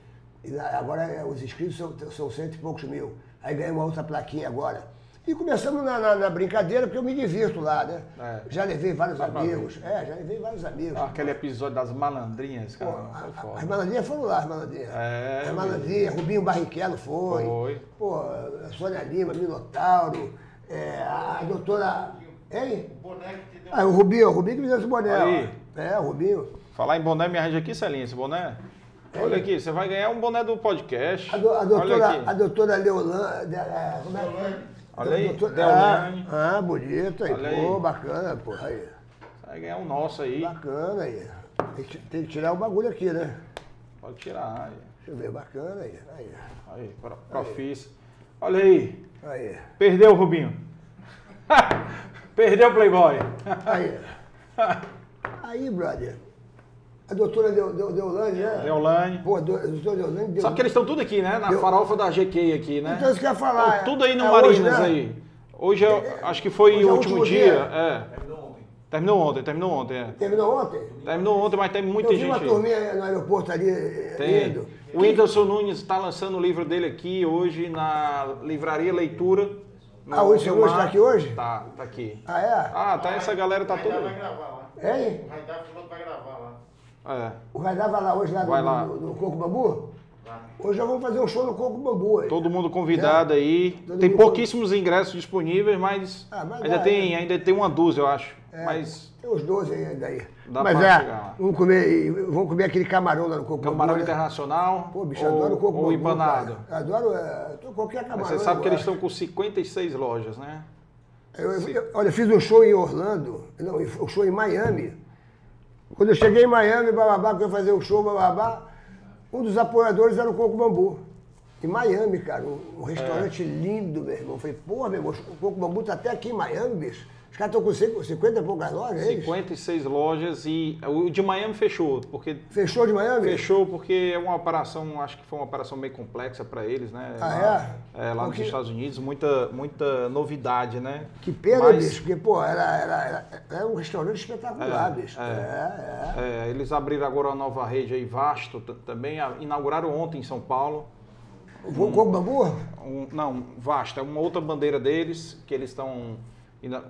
Agora é, os inscritos são, são cento e poucos mil. Aí ganhei uma outra plaquinha agora. E começamos na, na- na brincadeira, porque eu me divirto lá, né? É. Já levei vários amigos. É, já levei vários amigos. Ah, Aquele episódio das malandrinhas, cara, Pô, foi a- foda. As malandrinhas foram lá, as malandrinhas. É, As malandrinhas, Rubinho Barrichello foi. Foi. Pô, a Sônia Lima, Minotauro, é, a, a doutora. Hein? O boneco que deu. Ah, o Rubinho, o Rubinho que me deu esse boné. Aí. ó. É, o Rubinho. Falar em boné, me arranja aqui, Celinha, esse boné. Olha aqui, você vai ganhar um boné do podcast. A, do- a Olha doutora, aqui. a doutora Leolã. é, como é? Olha aí, Doutora- Deolane. Ah, ah, bonito aí. Olha Pô, aí. bacana, pô. Aí. Você vai ganhar um nosso aí. Bacana aí. Tem que, tem que tirar o bagulho aqui, né? Pode tirar aí. Deixa eu ver, bacana aí. Aí. Aí, pro- profissa. Olha aí. Aí. Perdeu, Rubinho. Perdeu o Playboy. Aí. Aí, brother. A doutora Deolane, né? Deolane. Pô, doutora Deolane. Só que eles estão tudo aqui, né? Na farofa da GQ aqui, né? Então isso que eu ia falar. Então, tudo aí no é Marinas hoje, né? aí. Hoje é, acho que foi Hoje é o último, último dia. dia. É. Terminou ontem, terminou ontem, é. Terminou ontem? Terminou ontem, mas tem muita eu gente uma aí. turminha no aeroporto ali eh, Tem. indo. O Whindersson Nunes está lançando o livro dele aqui hoje na Livraria Leitura. Ah, o Whindersson Nunes Vilmar. tá aqui hoje? Tá, tá aqui. Ah, é? Ah, tá, essa galera tá toda. vai gravar lá. Hein? O Raidar falou que vai gravar lá. É. O Raidar vai lá hoje lá, Vai no, lá. no- no Coco Bambu? Vai. Hoje nós vamos fazer um show no Coco Bambu. aí. Todo mundo convidado aí. Todo tem pouquíssimos ingressos disponíveis, mas, Ah, mas ainda, dá, tem, ainda tem uma dúzia, eu acho. É, Mas Tem uns 12 aí ainda aí. Dá Mas pra é, chegar vamos comer, vamos comer aquele camarão lá no Coco camarão Bambu. né? internacional Pô, bicho, ou, adoro Coco ou Bambu. empanado. cara. Adoro é, qualquer camarão. Mas você sabe que eles estão com 56 lojas, né? Eu, eu- olha, eu fiz um show em Orlando, não, um show em Miami. Quando eu cheguei em Miami, bababá, que eu ia fazer o show, bababá, um dos apoiadores era o Coco Bambu. Em Miami, cara, um, um restaurante lindo, meu irmão. Eu falei, porra, meu irmão, o Coco Bambu tá até aqui em Miami, bicho. Os caras estão com 50 50 e poucas lojas, é isso? 56 lojas e o de Miami fechou, porque Fechou de Miami? fechou porque é uma operação, acho que foi uma operação meio complexa para eles, né? Ah, lá, é? é? lá nos Porque- Estados Unidos, muita muita novidade, né? Que pena, Mas, bicho, porque, pô, era, era, era, um restaurante espetacular, É, bicho. é. É, é. é, eles abriram agora uma nova rede aí, Vasto, também inauguraram ontem em São Paulo. O Coco Bambu? Um- não, Vasta, é uma outra bandeira deles, que eles estão.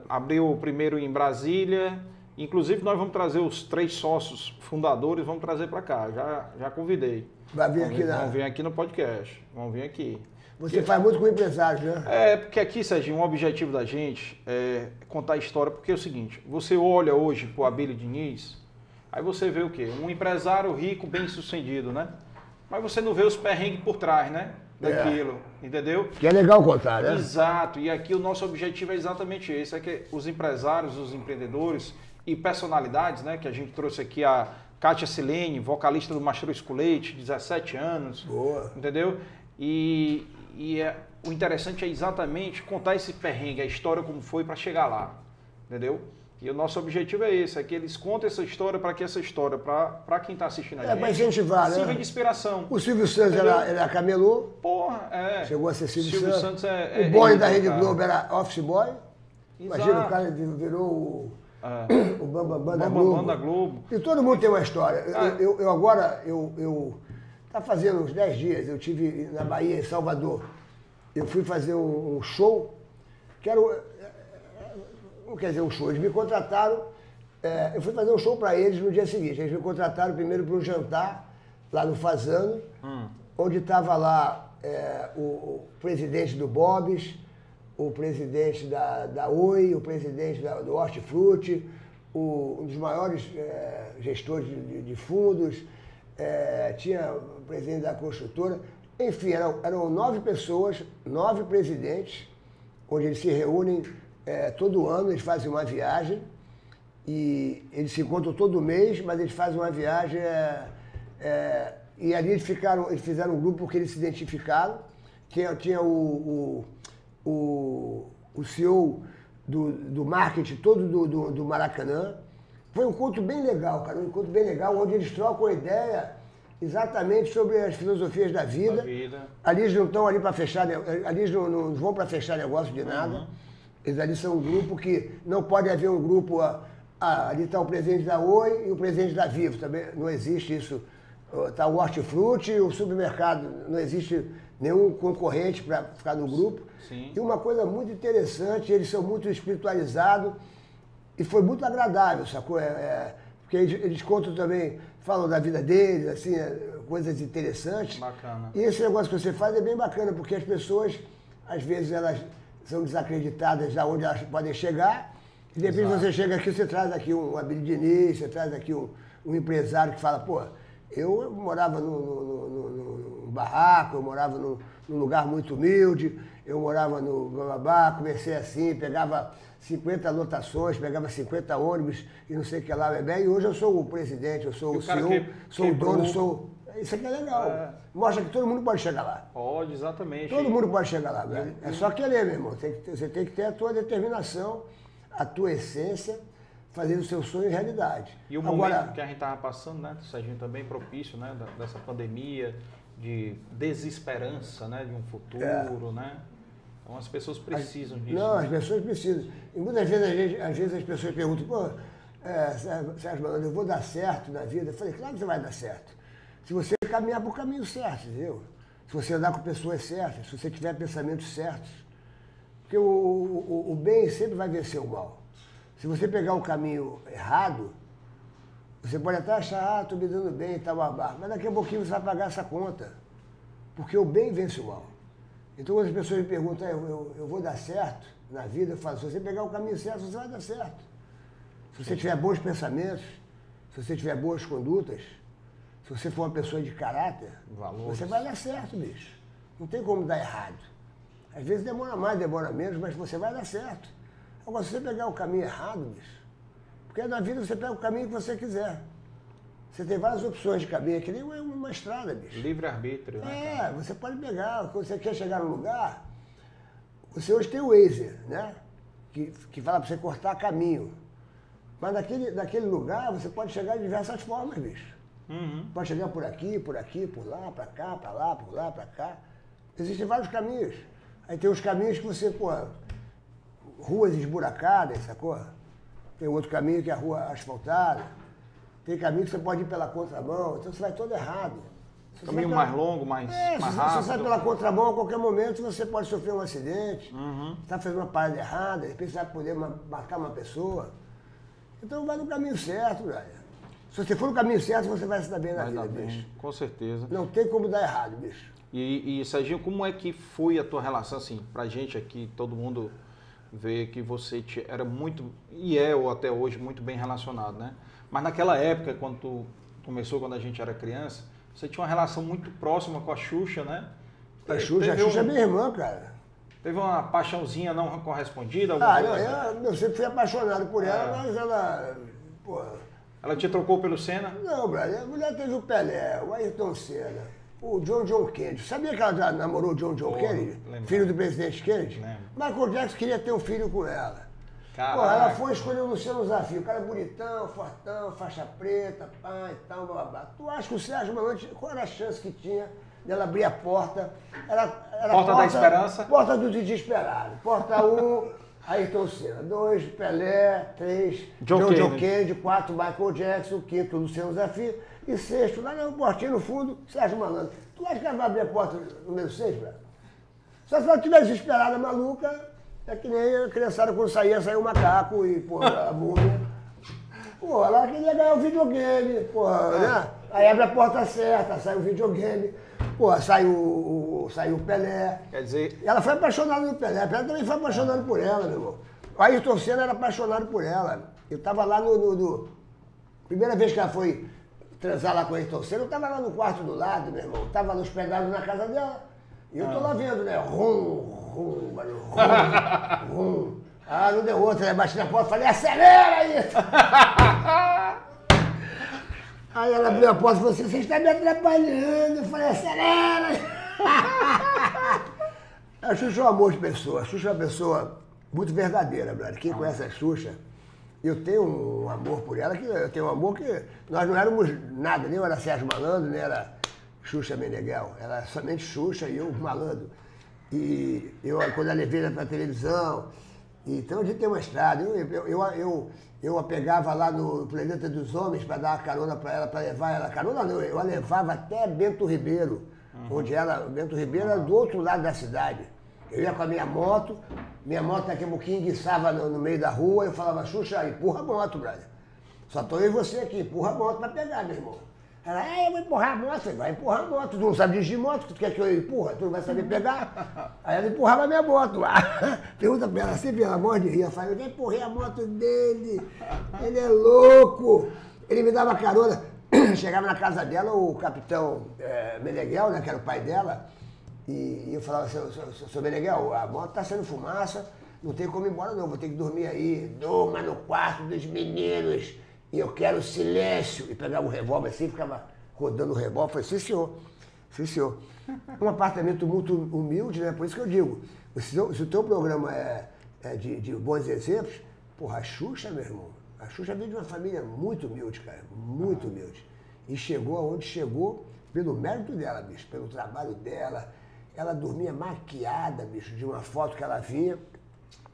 Abriu o primeiro em Brasília. Inclusive, nós vamos trazer os três sócios fundadores, vamos trazer para cá. Já, já convidei. Vai vir Vão aqui na... vão vir aqui no podcast. Vão vir aqui. Você faz muito com empresários, né? É, porque aqui, Serginho, um objetivo da gente é contar a história, porque é o seguinte, você olha hoje pro Abílio Diniz, aí você vê o quê? Um empresário rico, bem sucedido, né? Mas você não vê os perrengues por trás, né? Daquilo, entendeu? Que é legal contar, né? Exato, e aqui o nosso objetivo é exatamente esse, é que os empresários, os empreendedores e personalidades, né, que a gente trouxe aqui a Kátia Silene, vocalista do Mastruz Leite, 17 anos, Boa. entendeu? E, e é- o interessante é exatamente contar esse perrengue, a história como foi para chegar lá, entendeu? E o nosso objetivo é esse, é que eles contem essa história para que essa história, para quem está assistindo a É, gente, incentivar, né? sirva de inspiração. O Silvio Santos era, era camelô, Porra, é. chegou a ser Silvio, Silvio Santos. Santos é- é- o é da Rede cara. Globo era office boy. Imagina, Exato. o cara virou o, É. o Bambam Bam da Bambam Globo. Globo. E todo mundo tem uma história. Eu- Ah. Eu, eu agora, eu, eu tá fazendo uns 10 dias, eu tive na Bahia, em Salvador. Eu fui fazer um, um show, que era, quer dizer um show, eles me contrataram, é, eu fui fazer um show para eles no dia seguinte. Eles me contrataram primeiro para um jantar lá no Fazano, onde estava lá é, o, o presidente do Bob's, o presidente da, da Oi, o presidente da, do Hortifruti, o, um dos maiores é, gestores de, de- de fundos, é, tinha o presidente da construtora. Enfim, eram, eram nove pessoas, nove presidentes, onde eles se reúnem é, todo ano, eles fazem uma viagem e eles se encontram todo mês, mas eles fazem uma viagem é, é, e ali eles ficaram, eles fizeram um grupo porque eles se identificaram. Tinha, tinha o, o, o, o CEO do, do marketing todo do, do, do Maracanã. Foi um encontro bem legal, cara, um encontro bem legal, onde eles trocam ideia exatamente sobre as filosofias da vida. Da vida. Ali eles não estão ali para fechar, ali eles não, não vão para fechar negócio de nada. Eles ali são um grupo que não pode haver um grupo, ah, ah, ali está o presidente da Oi e o presidente da Vivo, também não existe isso. Está o hortifruti, o supermercado, não existe nenhum concorrente para ficar no grupo. Sim. E uma coisa muito interessante, eles são muito espiritualizados e foi muito agradável, sacou? É, é, porque eles, eles contam também, falam da vida deles, assim, é, coisas interessantes. Bacana. E esse negócio que você faz é bem bacana, porque as pessoas, às vezes, elas são desacreditadas de onde elas podem chegar. E de repente Exato. você chega aqui, você traz aqui um Abílio Diniz, você traz aqui um, um empresário que fala, pô, eu morava num, barraco, eu morava num, num lugar muito humilde, eu morava no Bababá, comecei assim, pegava 50 lotações, pegava 50 ônibus e não sei o que lá, bebê, e hoje eu sou o presidente, eu sou E o o CEO, que- sou o dono, sou... Isso aqui é legal. É. Mostra que todo mundo pode chegar lá. Pode, exatamente. Todo mundo pode chegar lá, velho. É só querer, meu irmão. Tem ter- você tem que ter a tua determinação, a tua essência, fazer o seu sonho realidade. E o Agora, momento que a gente estava passando, né, Serginho, também propício, né, dessa pandemia, de desesperança, né, de um futuro, né? Então as pessoas precisam disso. É. Não, né? as pessoas precisam. E muitas vezes, gente- às vezes as pessoas perguntam, pô, é, Sérgio Sérgio Malandro, eu vou dar certo na vida? Eu falei, claro que você vai dar certo. Se você caminhar o caminho certo, entendeu? Se você andar com pessoas certas, se você tiver pensamentos certos. Porque o, o, o bem sempre vai vencer o mal. Se você pegar o caminho errado, você pode até achar, ah, estou me dando bem e tal. Mas daqui a pouquinho você vai pagar essa conta. Porque o bem vence o mal. Então quando as pessoas me perguntam, "Ah, eu, eu, eu vou dar certo na vida, eu falo, se você pegar o caminho certo, você vai dar certo. Se você tiver bons pensamentos, se você tiver boas condutas, se você for uma pessoa de caráter, Valores. você vai dar certo, bicho. Não tem como dar errado. Às vezes demora mais, demora menos, mas você vai dar certo. Agora, se você pegar o caminho errado, bicho, porque na vida você pega o caminho que você quiser. Você tem várias opções de caminho, é que nem uma, uma estrada, bicho. Livre-arbítrio, né? É, você pode pegar, quando você quer chegar num lugar, você hoje tem o Waze, né? Que, que fala para você cortar caminho. Mas naquele, naquele lugar você pode chegar de diversas formas, bicho. Uhum. Pode chegar por aqui, por aqui, por lá, para cá, para lá, por lá, para cá. Existem vários caminhos. Aí tem os caminhos que você, pô, ruas esburacadas, sacou? Tem outro caminho que é a rua asfaltada. Tem caminho que você pode ir pela contramão, então você vai todo errado. Você Caminho vai mais pela- longo, mais, é, mais se rápido. você sai pela contramão, a qualquer momento você pode sofrer um acidente, Uhum. está fazendo uma parada errada, de repente você vai poder ma- matar uma pessoa. Então vai no caminho certo, velho. Se você for no caminho certo, você vai se dar bem na Vai vida, dar bem, bicho. com certeza. Não tem como dar errado, bicho. E, e Serginho, como é que foi a tua relação, assim, pra gente aqui, todo mundo vê que você te- era muito, e é ou até hoje, muito bem relacionado, né? Mas naquela época, quando tu começou, quando a gente era criança, você tinha uma relação muito próxima com a Xuxa, né? A Xuxa, a Xuxa é um- minha irmã, cara. Teve uma paixãozinha não correspondida? Ah, não, eu, eu sempre fui apaixonado por ela, É. mas ela. Pô, Ela te trocou pelo Senna? não, brother, a mulher teve o Pelé, o Ayrton Senna, o John John Kennedy. Sabia que ela já namorou o John John Porra, Kennedy? lembro. Filho do presidente Kennedy? Lembro. Michael Jackson queria ter um filho com ela. Caraca. Pô, ela foi escolher o Luciano Zafio, o cara bonitão, fortão, faixa preta, pá e tal, blá, blá, blá. Tu acha que o Sérgio Malandro, qual era a chance que tinha dela abrir a porta? Era, era Porta da Esperança? Porta do desesperado. Porta 1, um, Ayrton Senna. 2, Pelé. 3, John John, John Kennedy. 4, Michael Jackson. Quinto, Luciano Zafio. E sexto, lá na portinha no fundo, Sérgio Malandro. Tu acha que ela vai abrir a porta número 6, velho? Só se ela estiver desesperada, maluca, é que nem a criançada quando saía, saiu o macaco e, pô, a múmia. Pô, ela queria ganhar o videogame, porra, né? Aí abre a porta certa, sai o videogame, pô, sai o, o, sai o Pelé. Quer dizer, Ela foi apaixonada no Pelé, Pelé também foi apaixonado por ela, meu irmão. O Ayrton Senna era apaixonado por ela. Eu tava lá no, no- no- Primeira vez que ela foi transar lá com o Ayrton Senna, eu tava lá no quarto do lado, meu irmão. Tava nos pedaços na casa dela. E eu tô lá vendo, né? Rum, rum, barulho, rum, rum. Ah, não deu outra, né? Bati na porta, falei, acelera aí! Aí ela abriu a porta e falou assim, você está me atrapalhando. Eu falei, acelera! A Xuxa é um amor de pessoa. A Xuxa é uma pessoa muito verdadeira, brother. Quem conhece a Xuxa, eu tenho um amor por ela, que eu tenho um amor que nós não éramos nada, nem eu era Sérgio Malandro, nem era Xuxa Meneghel. Era somente Xuxa e eu malandro. E eu, quando eu levei ela para televisão, então a gente tem uma estrada. Eu, eu, eu, eu, eu a pegava lá no Planeta dos Homens para dar uma carona para ela, para levar ela. Carona não, eu a levava até Bento Ribeiro, onde ela, Bento Ribeiro era do outro lado da cidade. Eu ia com a minha moto, minha moto daqui a pouquinho enguiçava no, no meio da rua, eu falava, Xuxa, empurra a moto, brother. Só tô eu e você aqui, empurra a moto pra pegar, meu irmão. Ela, é, eu vou empurrar a moto. Eu falei, vai empurrar a moto. Tu não sabe dirigir moto, tu quer que eu empurra? Tu não vai saber pegar? Aí ela empurrava a minha moto. Pergunta pra ela, sempre ela morre de rir. Eu falei, eu já empurrei a moto dele. Ele é louco. Ele me dava carona. Chegava na casa dela, o capitão eh, Meneghel, né, que era o pai dela, e eu falava, seu, seu, seu, seu Meneghel, a moto tá saindo fumaça, não tem como ir embora não, vou ter que dormir aí. Durma no quarto dos meninos e eu quero silêncio. E pegava o revólver assim, ficava rodando o revólver. Falei, sim senhor, sim senhor. Um apartamento muito humilde, né? Por isso que eu digo, se, o- se o teu programa é, é de, de bons exemplos, porra, a Xuxa, meu irmão, a Xuxa veio de uma família muito humilde, cara, muito humilde. E chegou aonde chegou pelo mérito dela, bicho, pelo trabalho dela. Ela dormia maquiada, bicho, de uma foto que ela vinha.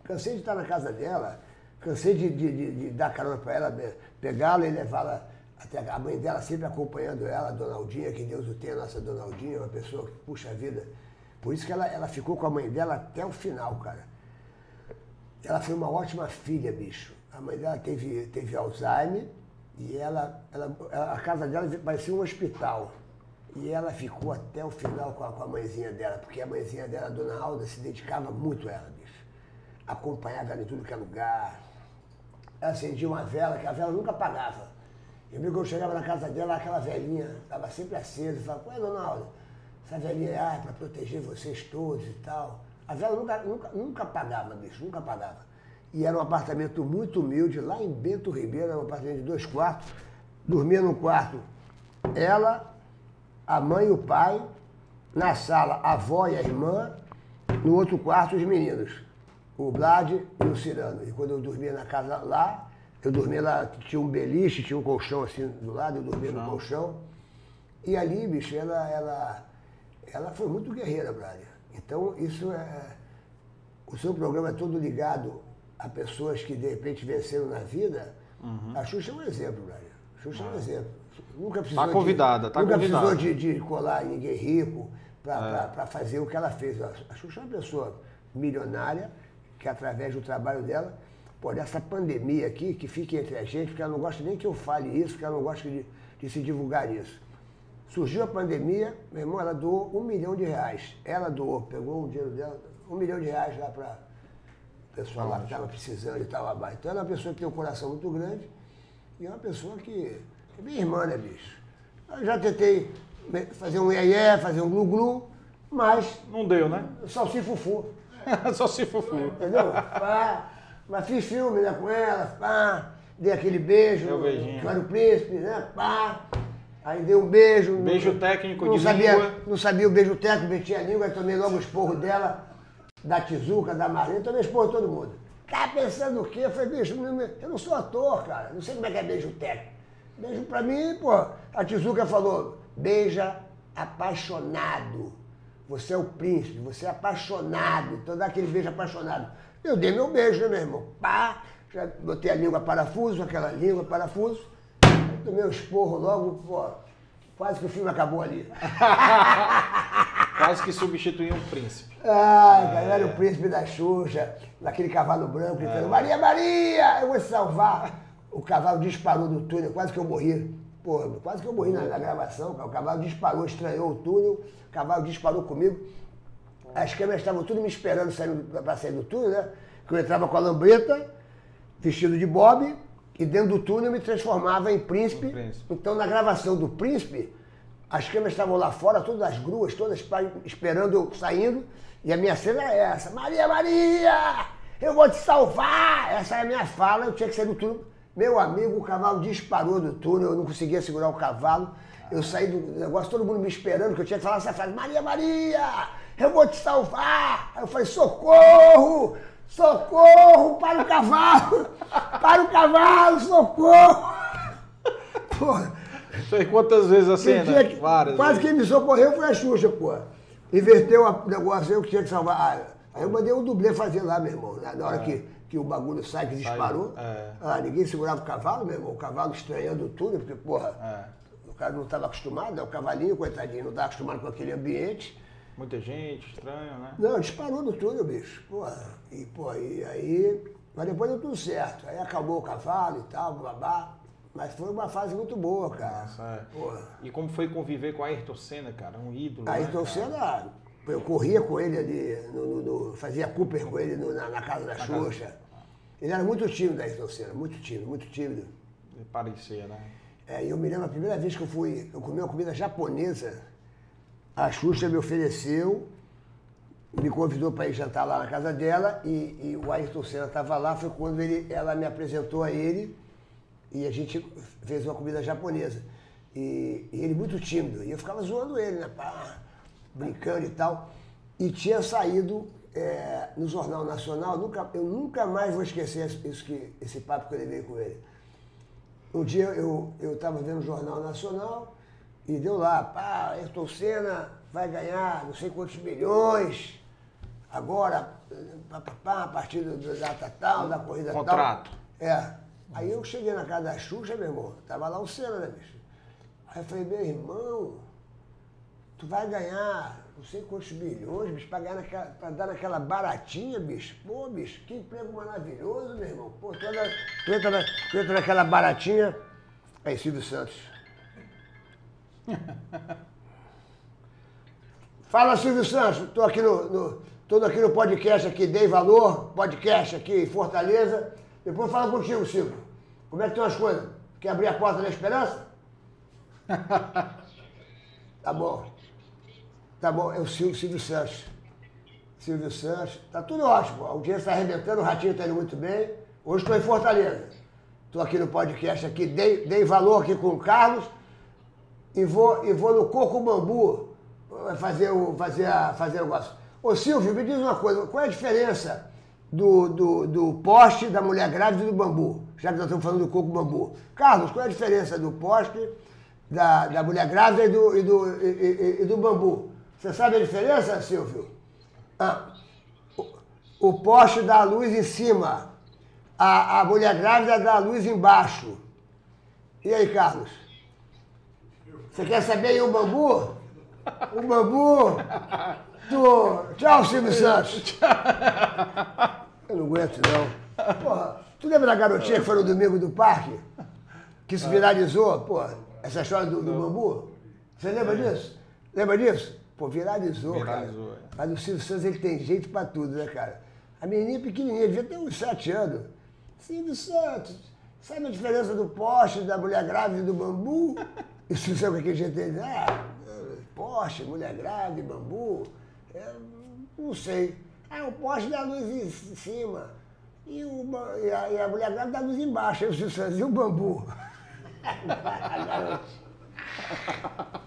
Cansei de estar na casa dela, cansei de, de- de- de dar carona para ela, pegá-la e levá-la até a mãe dela sempre acompanhando ela, a Dona Aldinha, que Deus o tenha, nossa Dona Aldinha, uma pessoa que puxa a vida. Por isso que ela, ela ficou com a mãe dela até o final, cara. Ela foi uma ótima filha, bicho. A mãe dela teve, teve Alzheimer e ela, ela- a casa dela parecia um hospital. E ela ficou até o final com a, com a mãezinha dela, porque a mãezinha dela, a dona Alda, se dedicava muito a ela, bicho. Acompanhava ela em tudo que é lugar. Ela acendia uma vela, que a vela nunca apagava. Eu que eu chegava na casa dela, aquela velhinha estava sempre acesa. Eu falava, ué, dona Alda, essa velhinha é para proteger vocês todos e tal. A vela nunca, nunca, nunca apagava, bicho, nunca apagava. E era um apartamento muito humilde, lá em Bento Ribeiro, era um apartamento de dois quartos. Dormia num quarto ela, a mãe e o pai, na sala a avó e a irmã, no outro quarto os meninos, o Vlad e o Cirano. E quando eu dormia na casa lá, eu dormia lá, tinha um beliche, tinha um colchão assim do lado, eu dormia no colchão. E ali, bicho, ela, ela, ela foi muito guerreira, Brad. Então, isso é. O seu programa é todo ligado a pessoas que de repente venceram na vida. A Xuxa é um exemplo, Brad. A Xuxa é um exemplo. Nunca precisou Tá convidada, de, tá nunca convidada. precisou de, de colar em ninguém rico para fazer o que ela fez. A Xuxa é uma pessoa milionária que, através do trabalho dela, pô, dessa pandemia aqui, que fique entre a gente, porque ela não gosta nem que eu fale isso, porque ela não gosta de, de se divulgar isso. Surgiu a pandemia, meu irmão, ela doou um milhão de reais. Ela doou, pegou o dinheiro dela, um milhão de reais lá para o pessoal lá que estava precisando e tal. lá. Então ela é uma pessoa que tem um coração muito grande e é uma pessoa que é minha irmã, né, bicho? Eu já tentei fazer um iê fazer um glu-glu, mas Não deu, né? só se fufu. Só se fufu. Entendeu? Pá, mas fiz filme né, com ela, pá, dei aquele beijo, Deu um beijinho. que era o príncipe, né? Pá. Aí dei um beijo. Beijo não- técnico não de sabia, língua. Não sabia o beijo técnico, meti a língua, aí tomei logo o esporro dela, da Tizuca, da Marlene, tomei esporro de todo mundo. Tá pensando o quê? Eu falei, bicho, eu não sou ator, cara, não sei como é que é beijo técnico. Beijo pra mim, pô, a Tizuca falou, beija apaixonado. Você é o príncipe, você é apaixonado, então dá aquele beijo apaixonado. Eu dei meu beijo, né, meu irmão? Pá, já botei a língua parafuso, aquela língua parafuso, tomei um esporro logo, pô, quase que o filme acabou ali. Quase que substituiu um príncipe. Ai, cara, eu era o príncipe da Xuxa, naquele cavalo branco, gritando, Maria, Maria, eu vou te salvar. O cavalo disparou do túnel, quase que eu morri. Pô, quase que eu morri na, na gravação, cara. O cavalo disparou, estranhou o túnel, o cavalo disparou comigo. As câmeras estavam tudo me esperando pra sair do túnel, né? Que eu entrava com a lambreta, vestido de bob, e dentro do túnel eu me transformava em príncipe. Príncipe. Então, na gravação do príncipe, as câmeras estavam lá fora, todas as gruas, todas esperando eu saindo, e a minha cena era essa: Maria, Maria, eu vou te salvar! Essa é a minha fala, eu tinha que sair do túnel. Meu amigo, o cavalo disparou do túnel, eu não conseguia segurar o cavalo. Eu saí do negócio, todo mundo me esperando, que eu tinha que falar essa frase: Maria, Maria, eu vou te salvar! Aí eu falei: socorro! Socorro! Para o cavalo! Para o cavalo! Socorro! Porra. Foi quantas vezes a Que cena? dia que- Várias. Quase vezes. quem me socorreu foi a Xuxa, pô. Inverteu o negócio, eu que tinha que salvar. Aí eu mandei o dublê fazer lá, meu irmão. Na na hora que, que o bagulho sai, que disparou. é. Ah, ninguém segurava o cavalo, meu irmão. O cavalo estranhando o túnel, porque, porra, É. o cara não estava acostumado, né? o cavalinho, coitadinho, não estava acostumado com aquele ambiente. Muita gente, estranho, né? Não, disparou no túnel, bicho. Porra. E, pô, e aí. Mas depois deu tudo certo. Aí acabou o cavalo e tal, babá. Mas foi uma fase muito boa, cara. Nossa, é. E como foi conviver com a Ayrton Senna, cara? Um ídolo. Né, então cara? Senna, eu corria com ele ali, no, no- no- fazia Cooper com ele na, na casa da Xuxa. Ele era muito tímido, Ayrton Senna, muito tímido, muito tímido. Parecia, né? É, eu me lembro a primeira vez que eu fui, eu comi uma comida japonesa, a Xuxa me ofereceu, me convidou para ir jantar lá na casa dela e, e o Ayrton Senna estava lá, foi quando ele, ela me apresentou a ele e a gente fez uma comida japonesa. E, e ele muito tímido, e eu ficava zoando ele, né? Pá, brincando e tal. E tinha saído é, no Jornal Nacional, nunca, eu nunca mais vou esquecer isso, que, esse papo que eu levei com ele. Um dia eu estava vendo o Jornal Nacional e deu lá, pá, Ayrton Senna vai ganhar não sei quantos milhões, agora, pá, pá, pá, a partir do- da data tal, da corrida Contrato. tal. É. Aí eu cheguei na casa da Xuxa, meu irmão, tava lá o Senna, né, bicho? Aí eu falei, meu irmão, tu vai ganhar não sei quantos milhões, bicho, pra, ganhar naquela, pra dar naquela baratinha, bicho. Pô, bicho, que emprego maravilhoso, meu irmão. Pô, tu, anda- tu entra, na, tu entra naquela baratinha. Aí, Silvio Santos. Fala, Silvio Santos. Tô aqui no, no, tô aqui no podcast aqui, Dei Valor, podcast aqui em Fortaleza. Depois fala contigo, Silvio. Como é que estão as coisas? Quer abrir a porta da esperança? Tá bom. Tá bom, é o Silvio, Santos. Silvio Santos. Tá tudo ótimo. A audiência está arrebentando, o Ratinho está indo muito bem. Hoje estou em Fortaleza. Estou aqui no podcast aqui, dei, dei valor aqui com o Carlos e vou, e vou no Coco Bambu eh, fazer o, fazer a, fazer o negócio. Ô Silvio, me diz uma coisa, qual é a diferença do, do, do poste da mulher grávida e do bambu? Já que nós estamos falando do coco bambu. Carlos, qual é a diferença do poste da, da mulher grávida e do, e, do, e, e- e do bambu? Você sabe a diferença, Silvio? Ah, o, o poste dá luz em cima, a, a mulher grávida dá luz embaixo. E aí, Carlos? Você quer saber aí o bambu? O bambu do... Tchau, Silvio Santos. Eu não aguento, não. Porra, tu lembra da garotinha que foi no domingo do parque? Que se viralizou, porra, essa história do, do bambu? Você lembra disso? Lembra disso? Pô, viralizou, Viralizou, cara. é. Mas o Silvio Santos, ele tem jeito pra tudo, né, cara? A menininha pequenininha, devia ter uns sete anos. Silvio Santos, sabe a diferença do poste, da mulher grávida e do bambu? E o Silvio Santos com aquele jeito dele, ah, poste, mulher grávida bambu, é, não sei. Ah, o poste dá luz em cima. E, o, e, a, e a mulher grávida dá luz embaixo. Aí o Silvio Santos, e o bambu?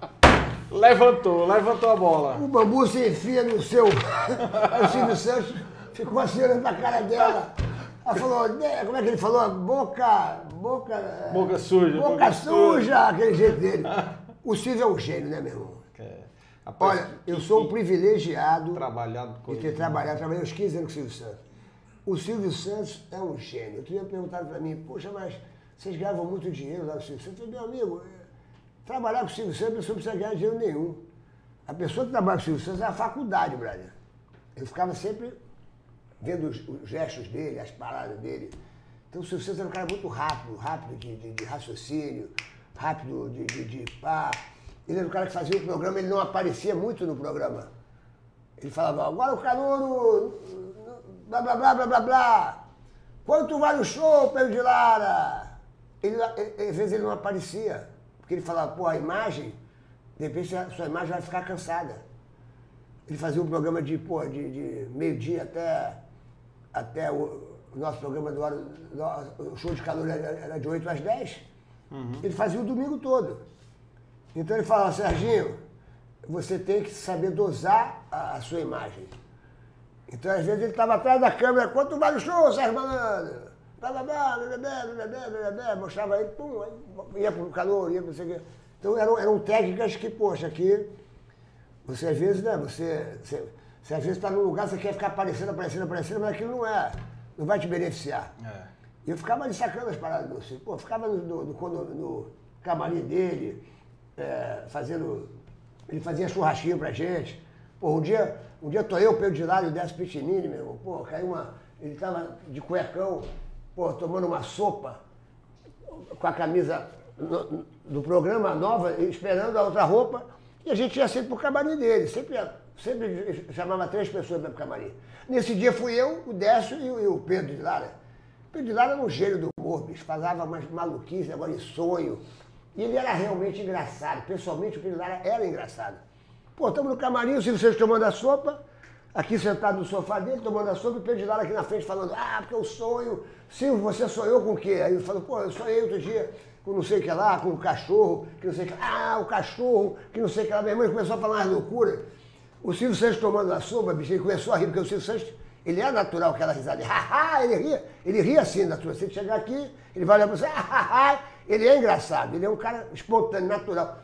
Levantou, levantou a bola. O bambu se enfia no seu. O Silvio Santos ficou assim olhando pra cara dela. Ela falou, "né", como é que ele falou? Boca. Boca. eh, Boca suja, Boca, boca suja, aquele jeito dele. O Silvio é um gênio, né, meu irmão? É, rapaz, Olha, eu sou um privilegiado de ter ele. trabalhado, trabalhei uns 15 anos com o Silvio Santos. O Silvio Santos é um gênio. Outro dia perguntaram pra mim, poxa, mas vocês ganhavam muito dinheiro lá no Silvio Santos? Eu falei, meu amigo, trabalhar com o Silvio Santos, a pessoa não precisa ganhar dinheiro nenhum. A pessoa que trabalha com o Silvio Santos é a faculdade, brother. Eu ficava sempre vendo os, os gestos dele, as paradas dele. Então o Silvio Santos era um cara muito rápido, rápido de, de- de raciocínio, rápido de, de, de pá. Ele era um cara que fazia o programa, ele não aparecia muito no programa. Ele falava, agora o calor, blá blá blá blá blá blá. Quanto vale o show, Pedro de Lara? Ele, às vezes ele não aparecia, porque ele falava, pô, a imagem, de repente a sua imagem vai ficar cansada. Ele fazia um programa de, pô, de, de meio-dia até, até o, nosso programa do hora, o show de calor era, era de 8 às 10. Ele fazia o domingo todo. Então ele falava, Serginho, você tem que saber dosar a, a sua imagem. Então, às vezes, ele estava atrás da câmera, quanto vale o show, Sérgio Malandro? Lalabá, lalabá, lalabá, lalabá, mostrava ele, pum, ia pro calor, ia pro sei o quê. Então eram, eram técnicas que, poxa, que você às vezes, né, você, você, você às vezes está num lugar, você quer ficar aparecendo, aparecendo, aparecendo, mas aquilo não é, não vai te beneficiar. É. E eu ficava ali sacando as paradas do Ciro, pô, ficava no, no, no, no camarim dele, é, fazendo, ele fazia churrasquinho pra gente. Pô, um dia, um dia tô eu, Pedro de Lário, Décio Pitinini, meu irmão, pô, caiu uma, ele tava de cuecão, pô, tomando uma sopa, com a camisa no- do programa nova, esperando a outra roupa, e a gente ia sempre pro camarim dele. Sempre, sempre chamava três pessoas para pro camarim. Nesse dia fui eu, o Décio e o, e o Pedro de Lara. O Pedro de Lara era um gênio do humor, bicho, falava umas maluquices, agora em sonho. E ele era realmente engraçado. Pessoalmente, o Pedro de Lara era engraçado. Pô, estamos no camarim, o Silvio Santos tomando a sopa, aqui sentado no sofá dele, tomando a sopa, e o Lara aqui na frente falando, ah, porque eu sonho. Silvio, você sonhou com o quê? Aí ele falou, pô, eu sonhei outro dia com não sei o que lá, com o cachorro, que não sei o que lá. Ah, o cachorro, que não sei o que lá. Minha irmã começou a falar umas loucuras. O Silvio Santos tomando a sopa, bicho, ele começou a rir, porque o Silvio Santos, ele é natural aquela risada. Haha, ele ria, ele ria assim, natural. Se ele chegar aqui, ele vai olhar para você, haha, ele é engraçado, ele é um cara espontâneo, natural.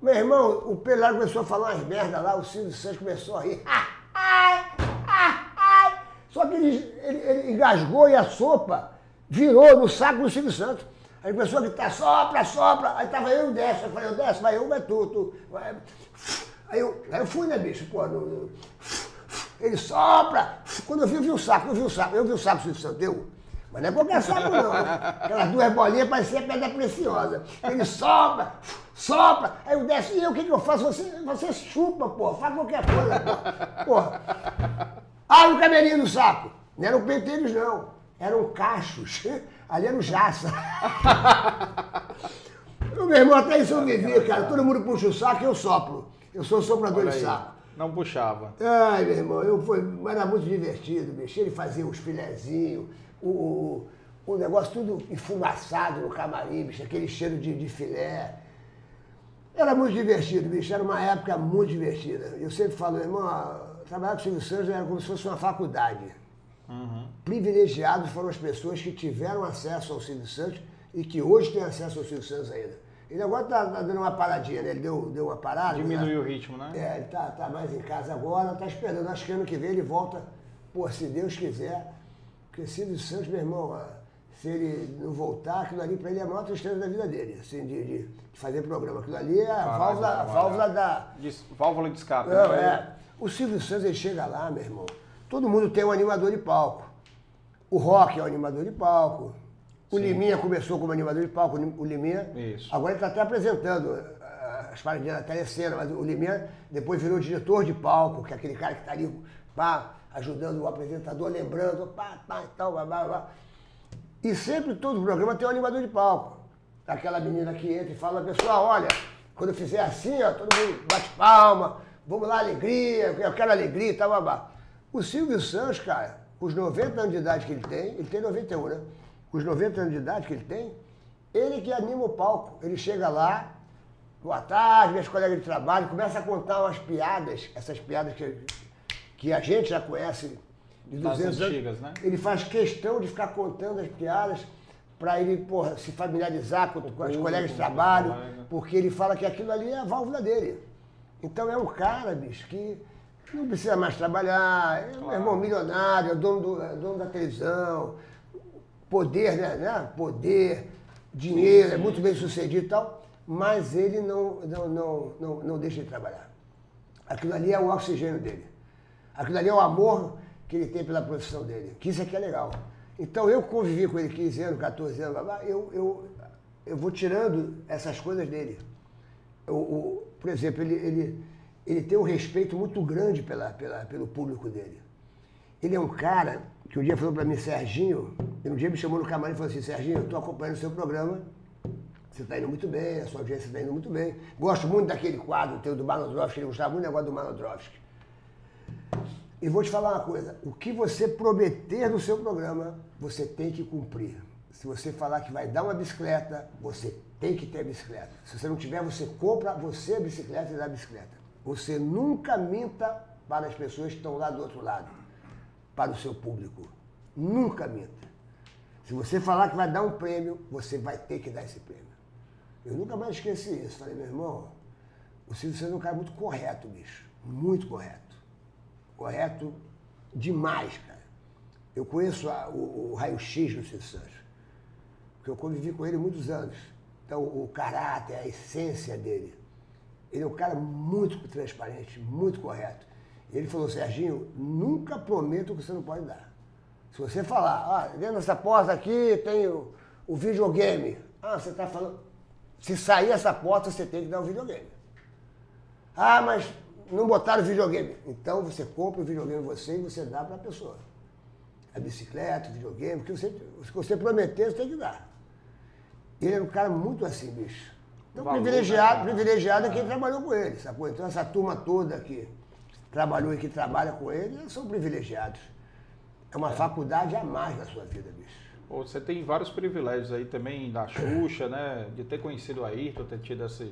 Meu irmão, o lá começou a falar umas merda lá, o Silvio Santos começou a rir. Ai, ai, ai. Só que ele, ele, ele engasgou e a sopa virou no saco do Silvio Santos. Aí começou a gritar, sopra, sopra. Aí tava eu e o Décio. Eu falei, o Décio, vai eu, vai tu, tu. Vai. Aí, eu, aí eu fui, né, bicho? Pô, no- ele sopra. Quando eu vi, eu vi o saco, eu vi o saco, eu vi o saco do Silvio Santos, deu. Mas não é qualquer saco, não. Aquelas duas bolinhas pareciam pedra preciosa. Ele sopra, sopra. Aí eu desço, e eu, o que, que eu faço? Você, você chupa, pô, faz qualquer coisa, pô. Porra. Abre o cabelinho do saco. Não eram penteiros, não. Eram cachos. Ali era o jaça. Meu irmão, até isso eu vivi, cara. Todo mundo puxa o saco e eu sopro. Eu sou soprador de saco. Não puxava. Ai, meu irmão, eu foi, era muito divertido, bicho. Ele fazia os filezinhos, o, o, negócio tudo enfumaçado no camarim, bicho, aquele cheiro de, de filé. Era muito divertido, bicho. Era uma época muito divertida. Eu sempre falo, irmão, a- trabalhar com o Silvio Santos era como se fosse uma faculdade. Privilegiados foram as pessoas que tiveram acesso ao Silvio Santos e que hoje têm acesso ao Silvio Santos ainda. Ele agora está dando uma paradinha, né? Ele deu, deu uma parada. né? Diminuiu o ritmo, né? É, ele tá, tá mais em casa agora, tá esperando. Acho que ano que vem ele volta, pô, se Deus quiser. Porque Silvio Santos, meu irmão, ah, se ele não voltar, aquilo ali pra ele é a maior tristeza da vida dele, assim, de, de- de fazer programa. Aquilo ali é a de válvula, a válvula da. Des- Válvula de escape. Não, né? é. O Silvio Santos, ele chega lá, meu irmão. Todo mundo tem um animador de palco. O Rock é o animador de palco. O Liminha começou como animador de palco, o Liminha. Isso. Agora ele está até apresentando ah, as paradinhas da telecena, mas o Limeira depois virou diretor de palco, que é aquele cara que tá ali, pá, ajudando o apresentador, lembrando, pá, pá, e tal, blá, blá, blá. E sempre todo programa tem um animador de palco. Aquela menina que entra e fala, pessoal, olha, quando fizer assim, ó, todo mundo bate palma, vamos lá, alegria, eu quero alegria e tal, babá. O Silvio Santos, cara, com os 90 anos de idade que ele tem, ele tem 91, né? Com os 90 anos de idade que ele tem, ele que anima o palco. Ele chega lá, boa tarde, meus colegas de trabalho, começa a contar umas piadas, essas piadas que, que a gente já conhece de Das 200 antigas, anos. né? Ele faz questão de ficar contando as piadas para ele, porra, se familiarizar com, com as colegas de trabalho, colega. porque ele fala que aquilo ali é a válvula dele. Então é um cara, bicho, que não precisa mais trabalhar, é um irmão milionário, é dono, do, é dono da televisão, poder, né? né? Poder, dinheiro, é muito bem sucedido e tal, mas ele não, não, não, não, não deixa de trabalhar. Aquilo ali é o oxigênio dele. Aquilo ali é o amor que ele tem pela profissão dele, que isso aqui é legal. Então eu convivi com ele 15 anos, 14 anos, blá, eu, eu, eu vou tirando essas coisas dele. O, o- por exemplo, ele, ele, ele tem um respeito muito grande pela, pela, pelo público dele. Ele é um cara que um dia falou para mim, Serginho, e um dia me chamou no camarim e falou assim, Serginho, eu estou acompanhando o seu programa, você está indo muito bem, a sua audiência está indo muito bem. Gosto muito daquele quadro teu do Manodrovski, ele gostava muito do negócio do Manodrovski. E vou te falar uma coisa, o que você prometer no seu programa, você tem que cumprir. Se você falar que vai dar uma bicicleta, você tem que ter bicicleta. Se você não tiver, você compra você a bicicleta e dá a bicicleta. Você nunca minta para as pessoas que estão lá do outro lado, para o seu público. Nunca minta. Se você falar que vai dar um prêmio, você vai ter que dar esse prêmio. Eu nunca mais esqueci isso. Falei, meu irmão, o Silvio Santos é um cara muito correto, bicho. Muito correto correto demais, cara. Eu conheço a- o, o raio-x do Silvio Santos, porque eu convivi com ele muitos anos. Então, o caráter, a essência dele. Ele é um cara muito transparente, muito correto. Ele falou, Serginho, nunca prometo o que você não pode dar. Se você falar, ah, dentro dessa porta aqui tem o, o videogame. Ah, você está falando. Se sair essa porta, você tem que dar o videogame. Ah, mas não botaram videogame. Então você compra o videogame você e você dá para a pessoa. A bicicleta, o videogame, o que você, o que você prometer, você tem que dar. Ele era um cara muito assim, bicho. Então, Valor, privilegiado, né, privilegiado é quem trabalhou com ele, sacou? Então, essa turma toda que trabalhou e que trabalha com ele, eles são privilegiados. É uma faculdade a mais na sua vida, bicho. Pô, Você tem vários privilégios aí também da Xuxa, né? De ter conhecido o Ayrton, ter tido essa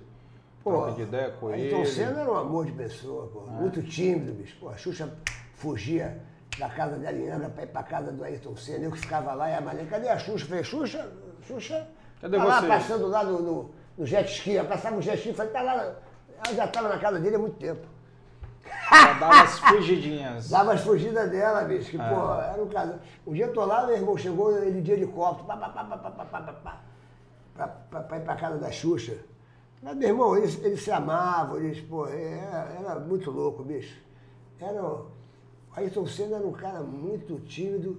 troca de ideia com ele. Então Senna era um amor de pessoa, pô. É. Muito tímido, bicho. Pô, a Xuxa fugia da casa da Aliana pra ir pra casa do Ayrton Senna. Eu que ficava lá e a Maria, cadê a Xuxa? Eu Falei, Xuxa, Xuxa, Cadê tá lá você? passando lá no, no, no jet ski. Ela passava no jet ski, falei, tá lá. Ela já estava na casa dele há muito tempo. Pra dar umas fugidinhas. Dava as fugidas dela, bicho, que, É. pô, era um caso. Um dia eu tô lá, meu irmão chegou ele de helicóptero, pá, pá, pá, pá, pá, pá, pá, pá, pá, pra, pra, pra ir pra casa da Xuxa. Mas, meu irmão, eles, eles se amavam, eles, pô, era, era muito louco, bicho. Era, um- Ayrton Senna era um cara muito tímido,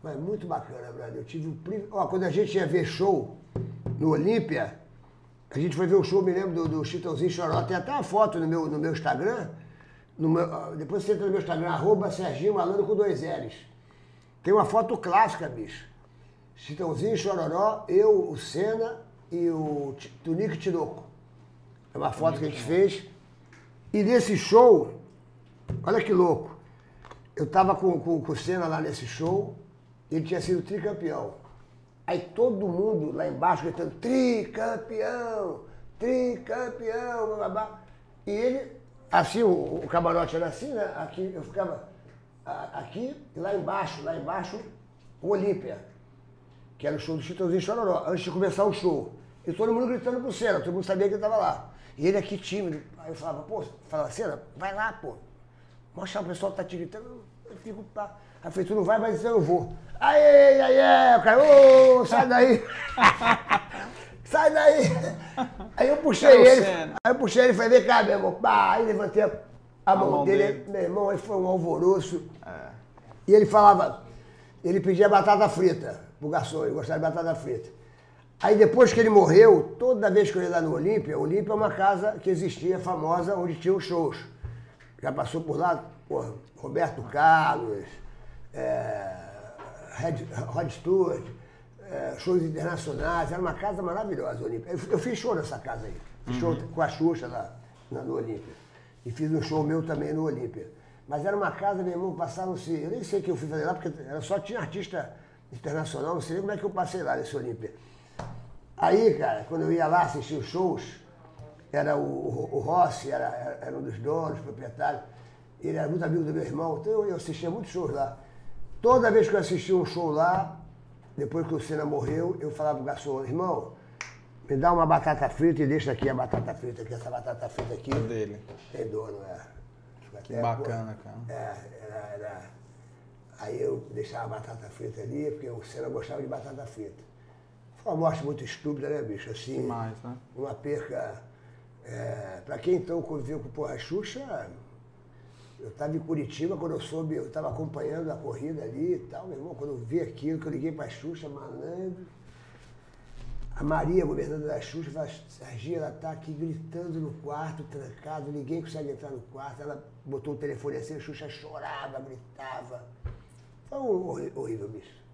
mas muito bacana, brother. Eu tive o privilégio. Ó, quando a gente ia ver show no Olímpia, a gente foi ver o show, me lembro do, do Chitãozinho Choró. Tem até uma foto no meu, no meu Instagram. no meu- depois você entra no meu Instagram, arroba Serginho Malandro com dois L's. Tem uma foto clássica, bicho. Chitãozinho Chororó, eu, o Senna e o Tunico Tinoco. É uma foto que a gente fez. E nesse show, olha que louco. Eu tava com, com, com o Senna lá nesse show, ele tinha sido tricampeão. Aí todo mundo lá embaixo gritando, tricampeão, tricampeão, blá, blá, blá. E ele, assim, o, o camarote era assim, né? Aqui, eu ficava a- aqui e lá embaixo, lá embaixo, o Olímpia, que era o show do Chitãozinho Chororó, antes de começar o show. E todo mundo gritando pro Senna, todo mundo sabia que ele estava lá. E ele aqui tímido. Aí eu falava, pô, falava, Senna, vai lá, pô. Mostra o pessoal que tá te gritando. Eu fico, tá. Aí eu falei, tu não vai, mas eu vou. Aê, aê, aê, o cara, ô, sai daí. sai daí. Aí eu puxei ele, aí eu puxei ele e falei, vem cá, meu irmão. Pá, aí levantei a, a mão, mão dele, dele. meu irmão, aí foi um alvoroço. É. E ele falava, ele pedia batata frita pro garçom, ele gostava de batata frita. Aí depois que ele morreu, toda vez que eu ia lá no Olímpia, Olímpia é uma casa que existia famosa onde tinha os shows. Já passou por lá, porra, Roberto Carlos, é, Red- Rod Stewart, é, shows internacionais, era uma casa maravilhosa, o Olímpia. Eu, eu fiz show nessa casa aí, fiz show com a Xuxa lá, lá no Olímpia. E fiz um show meu também no Olímpia. Mas era uma casa, meu irmão, passaram-se. Eu nem sei o que eu fui fazer lá, porque só tinha artista internacional, não sei nem como é que eu passei lá nesse Olímpia. Aí, cara, quando eu ia lá assistir os shows, era o, o, o Rossi, era, era, um dos donos, proprietário. Ele era muito amigo do meu irmão, então eu, eu assistia muitos shows lá. Toda vez que eu assistia um show lá, depois que o Senna morreu, eu falava pro garçom, irmão, me dá uma batata frita e deixa aqui a batata frita, aqui, essa batata frita aqui. É dele. Tem dono, é. Que bacana, cara. É, era, era. Aí eu deixava a batata frita ali, porque o Senna gostava de batata frita. Foi uma morte muito estúpida, né, bicho? Assim, Demais, né? uma perca. É, pra quem então conviveu com Porra Xuxa, eu estava em Curitiba quando eu soube, eu estava acompanhando a corrida ali e tal, meu irmão, quando eu vi aquilo, que eu liguei pra Xuxa, malandro. A Maria, governadora da Xuxa, falou, Serginho, ela tá aqui gritando no quarto, trancado, ninguém consegue entrar no quarto. Ela botou o telefone assim, a Xuxa chorava, gritava. Foi horrível, bicho.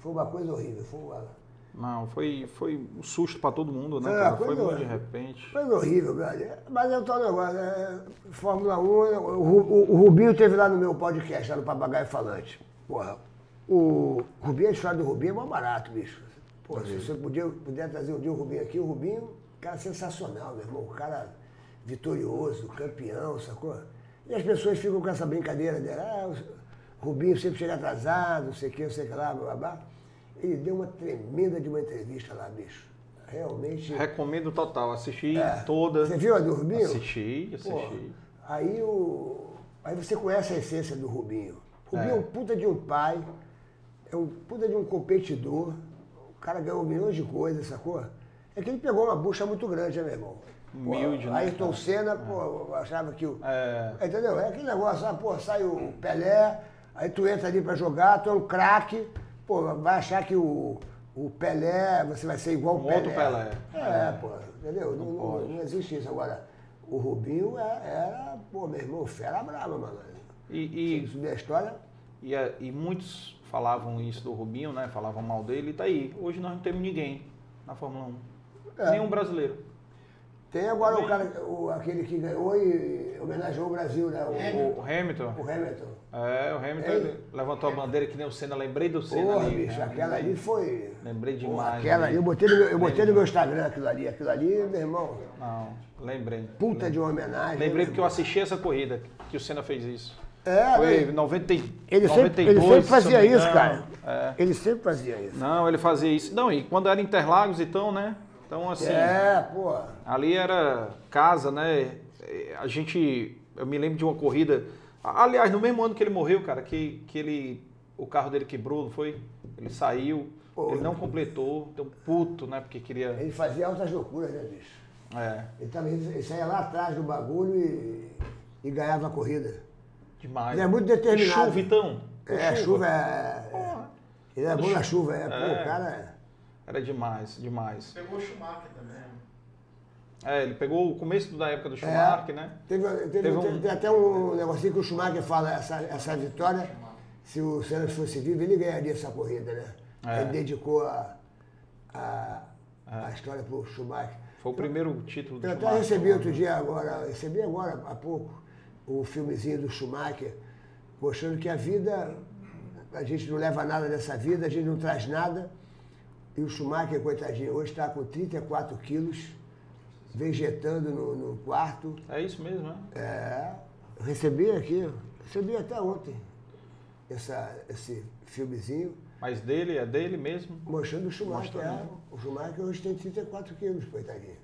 Foi uma coisa horrível, foi uma... Não, foi, foi um susto pra todo mundo, né, É? Foi coisa- muito de repente. Coisa horrível, brother. Mas é o tal negócio, é, Fórmula 1, o, Ru- o Rubinho teve lá no meu podcast, lá no Papagaio Falante. Porra, o Rubinho, a história do Rubinho é mó barato, bicho. Porra, se você podia, puder trazer um dia o Rubinho aqui, o Rubinho, cara sensacional, meu irmão. O cara vitorioso, campeão, sacou? E as pessoas ficam com essa brincadeira dele, ah, o Rubinho sempre chega atrasado, não sei o que, não sei o que lá, blá, blá, blá. Ele deu uma tremenda de uma entrevista lá, bicho. Realmente. Recomendo total, assisti É. toda. Você viu a do Rubinho? Assisti, assisti. Pô, aí, o, aí você conhece a essência do Rubinho. Rubinho é. É. um puta de um pai, é um puta de um competidor. O cara ganhou milhões de coisas, sacou? É que ele pegou uma bucha muito grande, né, meu irmão? Pô, Humilde, né, Ayrton cara? Senna, pô, eu achava que o. É. Entendeu? É aquele negócio, ah, pô, sai o Pelé, aí tu entra ali pra jogar, tu é um craque, pô, vai achar que o, o Pelé, você vai ser igual o Um Pelé. outro Pelé. É, É. pô, entendeu? Não, não, pode. não existe isso. Agora, o Rubinho é- era, pô, meu irmão, fera brava, mano. E, e, a história, e, e muitos falavam isso do Rubinho, né? Falavam mal dele e tá aí. Hoje nós não temos ninguém na Fórmula 1. É. Nenhum brasileiro. tem agora o Também. cara, o, aquele que ganhou e homenageou o Brasil, né? O, O Hamilton. o Hamilton. É, o Hamilton Ei. ele levantou a bandeira que nem o Senna. Lembrei do Senna Porra, ali. bicho, né? aquela ali foi. Lembrei demais. aquela ali, eu botei no meu, eu botei no meu Instagram aquilo ali. Aquilo ali, meu irmão, Não, lembrei. puta de homenagem. Lembrei meu porque eu assisti essa corrida que o Senna fez isso. É, Foi né? 90, e- ele, 92, sempre, ele sempre se fazia me isso, cara. É. Ele sempre fazia isso. Não, ele fazia isso. Não, e quando era Interlagos, então, né? Então, assim, É, pô. ali era casa, né? A gente, eu me lembro de uma corrida, aliás, no mesmo ano que ele morreu, cara, que, que ele, o carro dele quebrou, não foi? Ele saiu, Pô. ele não completou, então puto, né? Porque queria, Ele fazia altas loucuras, né, bicho? é, Ele, também, ele saía lá atrás do bagulho e, e ganhava a corrida. demais. Ele é muito determinado. Chuva, então? É, chuva, é, é. Ele é bom na chuva, é. Pô, É. o cara. Era demais, demais. Pegou o Schumacher também. né? É, ele pegou o começo da época do Schumacher, né? Teve, teve, Teve um- tem até um negocinho que o Schumacher fala, essa, essa vitória, se o Senna fosse vivo, ele ganharia essa corrida, né? É. Ele dedicou a, a, a história pro Schumacher. Foi o primeiro título do Eu até Schumacher. recebi outro dia agora, recebi agora há pouco, o filmezinho do Schumacher, mostrando que a vida, a gente não leva nada dessa vida, a gente não traz nada. E o Schumacher, coitadinho, hoje está com 34 quilos, vegetando no, no quarto. É isso mesmo, né? É, eu recebi aqui, recebi até ontem essa, esse filmezinho Mas dele, é dele mesmo. mostrando o Schumacher. É, o Schumacher hoje tem 34 quilos, coitadinho.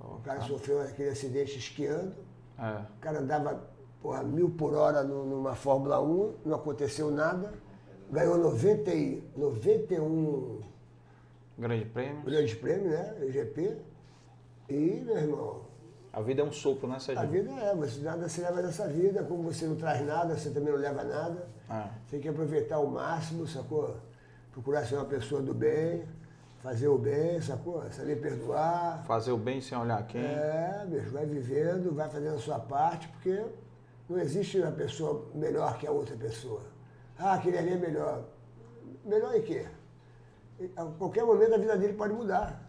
Ó, O cara tá. sofreu aquele acidente esquiando, É. o cara andava porra, mil por hora numa Fórmula 1, não aconteceu nada, ganhou 90 e, 91 Grande prêmio. grandes prêmios, né? GP. E, meu irmão, A vida é um sopro, né, a Sérgio? vida é, você nada se leva dessa vida, como você não traz nada, você também não leva nada. É. Você tem que aproveitar o máximo, sacou? Procurar ser uma pessoa do bem, fazer o bem, sacou? Saber perdoar. Fazer o bem sem olhar quem. É, bicho, vai vivendo, vai fazendo a sua parte, porque não existe uma pessoa melhor que a outra pessoa. Ah, aquele ali é melhor. Melhor em quê? A qualquer momento a vida dele pode mudar.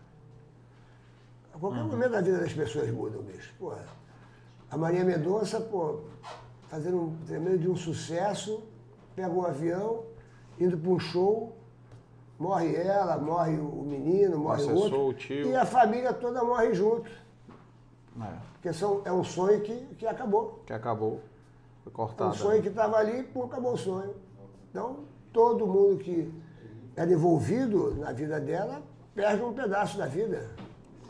A qualquer momento a vida das pessoas muda, bicho. Porra. A Maria Mendonça, pô, fazendo um tremendo de um sucesso, pega um avião, indo para um show, morre ela, morre o menino, morre o Assessor, outro. o tio. E a família toda morre junto. É, Porque são, é um sonho que, que acabou. que acabou. Foi É cortado. um sonho que estava ali, pô, acabou o sonho. Então, todo mundo que era envolvido na vida dela perde um pedaço da vida.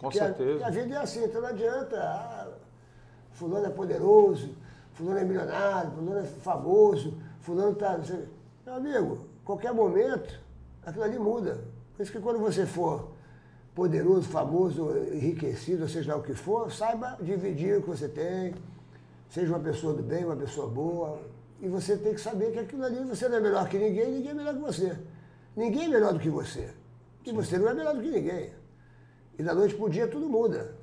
Com Porque a- certeza. porque A, vida é assim, então não adianta. Ah, fulano é poderoso, fulano é milionário, fulano é famoso, fulano está. Meu amigo, qualquer momento, aquilo ali muda. Por isso que quando você for poderoso, famoso, enriquecido, seja lá o que for, saiba dividir o que você tem, seja uma pessoa do bem, uma pessoa boa. E você tem que saber que aquilo ali você não é melhor que ninguém, ninguém é melhor que você. Ninguém é melhor do que você. E você não é melhor do que ninguém. E da noite para o dia tudo muda.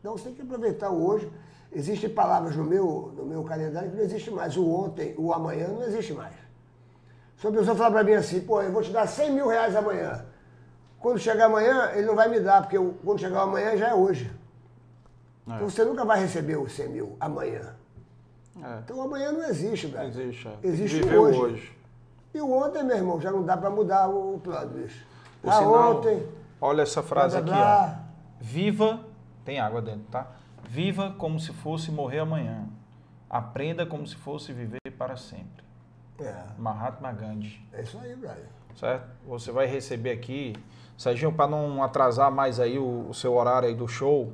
Então você tem que aproveitar o hoje. Existem palavras no meu, no meu calendário que não existe mais. O ontem, o amanhã não existe mais. Se uma pessoa falar para mim assim, pô, eu vou te dar 100 mil reais amanhã. Quando chegar amanhã, ele não vai me dar, porque o- quando chegar amanhã já é hoje. É. Então você nunca vai receber os 100 mil amanhã. É. Então amanhã não existe, velho. existe. é. Existe hoje. hoje. E o ontem, meu irmão, já não dá para mudar o o plano, bicho. Por Ah, sinal, ontem, olha essa frase blá, aqui, blá, ó. blá. Viva, tem água dentro, tá? Viva como se fosse morrer amanhã. Aprenda como se fosse viver para sempre. É, Mahatma Gandhi, é isso aí, brother. certo? Você vai receber aqui, Serginho, para não atrasar mais aí o, o seu horário aí do show,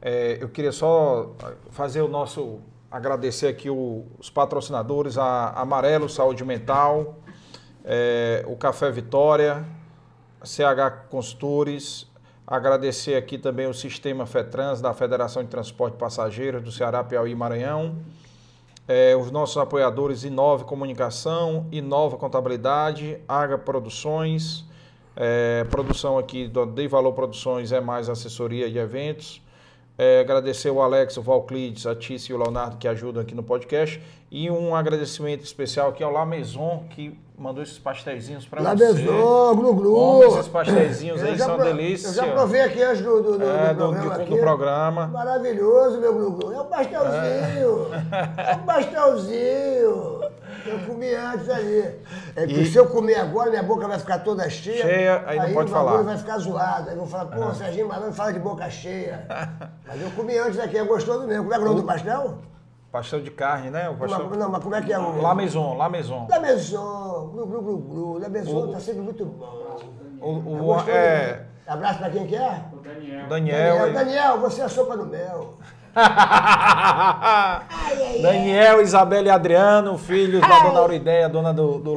é, eu queria só fazer o nosso agradecer aqui o- os patrocinadores, a Amarelo Saúde Mental, é, o Café Vitória, CH Consultores, agradecer aqui também o Sistema FETRANS da Federação de Transporte de Passageiros do Ceará, Piauí e Maranhão, é, os nossos apoiadores Inove Comunicação, Inova Contabilidade, Aga Produções, é, produção aqui do Dei Valor Produções é mais assessoria de eventos. É, agradecer o Alex, o Valclides, a Tícia e o Leonardo que ajudam aqui no podcast. E um agradecimento especial aqui ao La Maison, que mandou esses pastéisinhos para você. Besou, Glu Glu. Esses pastéisinhos aí, são pro- delícia. Eu já provei aqui antes do, do, do, É, do programa de- do programa. Maravilhoso, meu Glu Glu. É um pastelzinho. É, um pastelzinho. Eu comi antes ali. É que E- se eu comer agora, minha boca vai ficar toda cheia. Cheia, aí não pode o falar. vai ficar zoado. Aí vão falar, pô, Serginho Malandro fala de boca cheia. Mas eu comi antes aqui, é gostoso mesmo. Como é é o nome do pastel? Pastel de carne, né? O pastel... Não, não, mas como é que é o... La Maison, La Maison. La Maison, glu, glu, glu, glu. La Maison tá sempre muito bom. O, o- É gostoso é. Abraço pra quem que é? O Daniel. Daniel. Daniel, Daniel, você é a sopa do mel. Daniel, Isabela e Adriano, filhos da dona Aurideia, dona do, do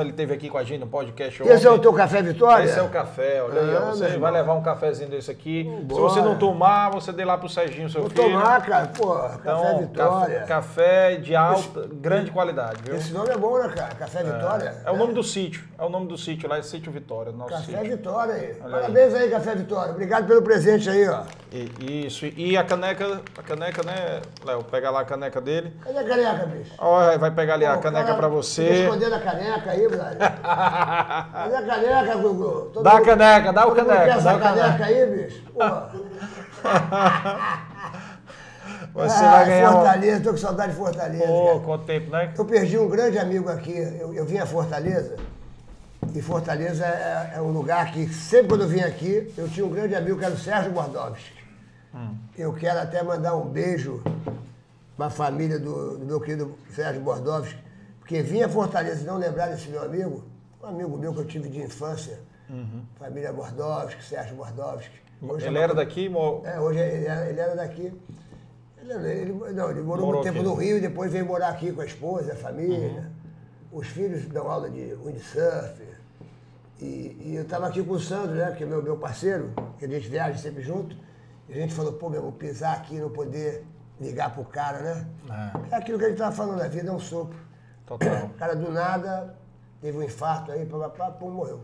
ele esteve aqui com a gente no podcast ontem. Esse é o teu café Vitória? Esse é o café, olha aí, Ah, você vai irmão. levar um cafezinho desse aqui. Se você não tomar, você dê lá pro Serginho, seu Vou filho. tomar, cara. Pô, café Então, Vitória. café, café de alta, grande qualidade, viu? Esse nome é bom, né, cara? Café Vitória. É o nome do sítio, é o nome do sítio lá, é Sítio Vitória, nosso Café sítio. Vitória aí. Olha Parabéns aí. Café Vitória. Obrigado pelo presente aí, ó. E- Isso, e a caneca, a caneca, né, Léo, pega lá a caneca dele. Cadê a caneca, bicho? Ó, vai pegar ali a Pô, o caneca cara pra você. escondendo a caneca aí, brother. Cadê a caneca, Gugu? Todo Dá a mundo- caneca, dá o caneca, dá essa caneca. caneca aí, bicho? Você Ah, vai ganhar. Fortaleza, tô com saudade de Fortaleza. Pô, cara. quanto tempo, né? Eu perdi um grande amigo aqui. Eu, eu vim a Fortaleza. E Fortaleza é, é um lugar que, sempre quando eu vim aqui, eu tinha um grande amigo que era o Sérgio Bordovski. Eu quero até mandar um beijo para a família do, do meu querido Sérgio Bordovski, porque vinha a Fortaleza e não lembrar desse meu amigo, um amigo meu que eu tive de infância, família Bordovski, Sérgio Bordovski. Hoje é Ele uma- era daqui, mo- é, hoje ele era, ele era daqui. Ele, ele- não, ele morou, um tempo aqui. no Rio e depois veio morar aqui com a esposa, a família. Os filhos dão aula de windsurf. E, e eu estava aqui com o Sandro, né, que é meu, meu parceiro, que a gente viaja sempre junto. E a gente falou, pô, meu irmão, pisar aqui e não poder ligar pro cara, né? É, aquilo que a gente estava falando, a vida é um sopro. Total. O cara do nada teve um infarto aí, papapá, pum, morreu.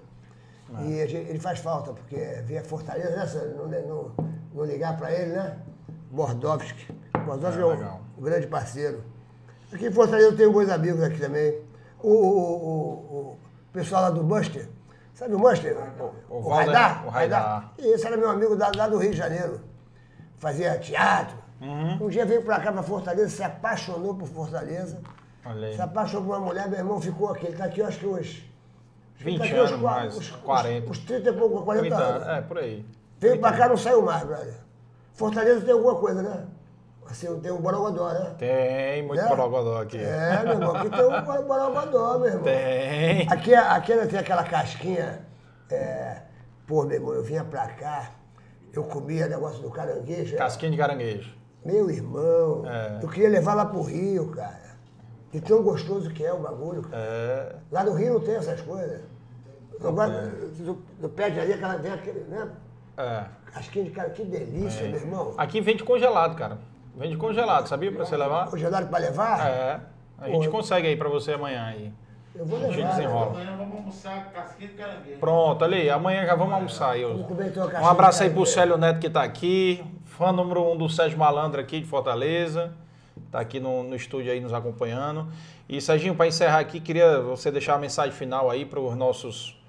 E a gente- ele faz falta, porque via Fortaleza, né? Não, não, não ligar para ele, né? Bordovski. Bordovski é, um, legal. um grande parceiro. Aqui em Fortaleza eu tenho bons amigos aqui também. O, o, o- o pessoal lá do Buster, sabe o Buster? o o Valder- Raidar? o Raidar. Esse era meu amigo lá, lá do Rio de Janeiro. Fazia teatro. Uhum. Um dia veio pra cá, pra Fortaleza, se apaixonou por Fortaleza. Olha aí. Se apaixonou por uma mulher, meu irmão ficou aqui. Ele tá aqui, eu acho que que 20 tá aqui anos mais, uns- 40. Uns 30 e pouco, 40 30, anos. é, por aí. Veio pra cá, não saiu mais, brother. Fortaleza tem alguma coisa, né? Assim, tem um Borogodó, né? Tem muito Né? borogodó aqui. É, meu irmão, aqui tem um Boro- Borogodó, meu irmão. Tem. Aqui, aqui ainda tem aquela casquinha. É... Pô, meu irmão, eu vinha pra cá, eu comia negócio do caranguejo. Casquinha de caranguejo. Meu irmão, É. eu queria levar lá pro Rio, cara. De tão gostoso que é o bagulho, cara. É. Lá no Rio não tem essas coisas. Agora, do, do pé de areia, aquela vem aquele, né? É. Casquinha de cara, que delícia, meu irmão. Aqui vende congelado, cara. Vende congelado, sabia? Pra você levar? Congelado pra levar? É. A gente Pô. consegue aí pra você amanhã aí. Eu vou A gente levar. desenrola. né? Amanhã vamos almoçar casquinha de caranguejo. Pronto, ali, amanhã já vamos almoçar a Um abraço aí pro. Célio Neto que tá aqui, fã número um do Sérgio Malandro aqui de Fortaleza. Tá aqui no, no estúdio aí nos acompanhando. E Serginho, para encerrar aqui, queria você deixar a mensagem final aí para os nossos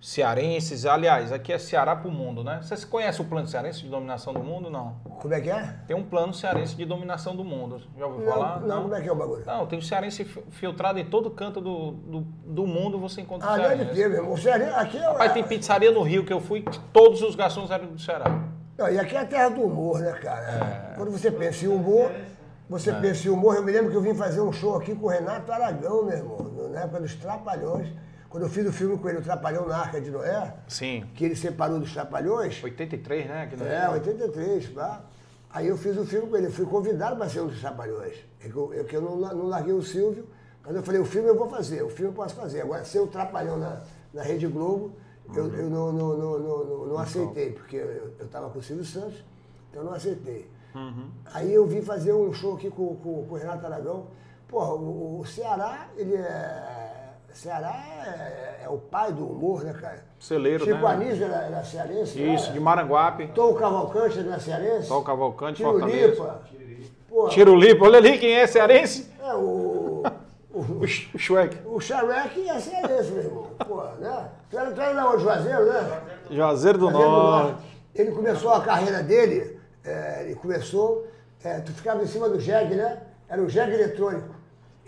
cearenses. Aliás, aqui é Ceará pro mundo, né? Você conhece o plano cearense de dominação do mundo? Não. Como é que é? Tem um plano cearense de dominação do mundo. Já ouviu Não, falar? não, como é que é o bagulho? Não, tem o cearense fi- filtrado em todo canto do, do, do mundo, você encontra o Ah, deve cearense. ter, meu irmão. O Ceará, aqui é... Rapaz, tem pizzaria no Rio que eu fui, todos os garçons eram do Ceará. Não, e aqui é a terra do humor, né, cara? É. Quando você pensa em humor, você pensa em humor. Eu me lembro que eu vim fazer um show aqui com o Renato Aragão, meu irmão, na época dos Trapalhões. Quando eu fiz o filme com ele, o Trapalhão na Arca de Noé, Sim. que ele separou dos Trapalhões. 83, né? No É, Rio. 83, tá? Aí eu fiz o filme com ele, fui convidado para ser um dos Trapalhões. É que eu, é que eu não, não larguei o Silvio, mas eu falei, o filme eu vou fazer, o filme eu posso fazer. Agora, ser o Trapalhão na, na Rede Globo, eu, eu não, não, não, não, não, aceitei, porque eu estava com o Silvio Santos, então eu não aceitei. Aí eu vim fazer um show aqui com, com, com o Renato Aragão. Porra, o, o Ceará, ele é... Ceará é, é o pai do humor, né, cara? Celeiro, Chico né? Anísio era, era cearense, né? Isso, de Maranguape. Tom Cavalcante não é cearense? Tom Cavalcante, Fortaleza. Tirulipa. Pô, Tiro Lipa, olha ali quem é cearense. é o... O, Sh- o Shrek. O Xareque é cearense, meu irmão. Pô, né? Tu era, tu era da onde, Juazeiro, né? Juazeiro do Juazeiro do Norte. Ele começou a carreira dele, é, ele começou, é, tu ficava em cima do jegue, né? Era o jegue eletrônico.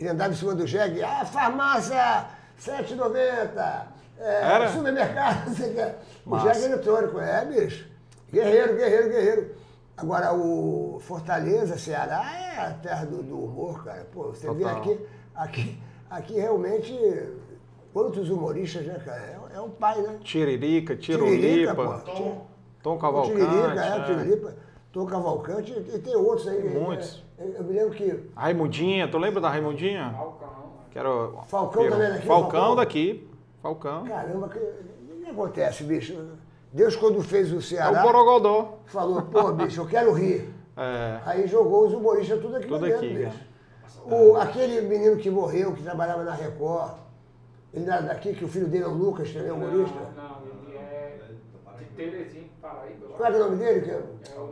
Ele andava em cima do jegue, ah, farmácia, 7,90. É, Era? Supermercado, não sei o que. O jegue eletrônico, é, bicho. Guerreiro, guerreiro, guerreiro. Agora, o Fortaleza, Ceará, é a terra do, do humor, cara. Pô, você vê Total. aqui, aqui, aqui realmente, quantos humoristas, né, cara? É, é um pai, né? Tiririca, Tiririca, Tirulipa, pô. Tom. Tom O Cavalcante. Tiririca, é, é. Tiririca, Tom Cavalcante, e tem outros aí. Muitos. É, Eu, eu me lembro que Raimundinha, tu lembra da Raimundinha? Que era o- Falcão também é daqui, Falcão Falcão? daqui. Falcão. Caramba, que- o que acontece, bicho? Deus, quando fez o É Ceará, o Borogodó. falou, pô, bicho, eu quero rir. É. Aí jogou os humoristas tudo aqui Tudo dentro, aqui, bicho. O, aquele menino que morreu, que trabalhava na Record, ele era daqui, que o filho dele é o Lucas, também é humorista. Não, não, ele é de Terezinha, Paraíba. eu Qual é, é o nome dele? Que... É o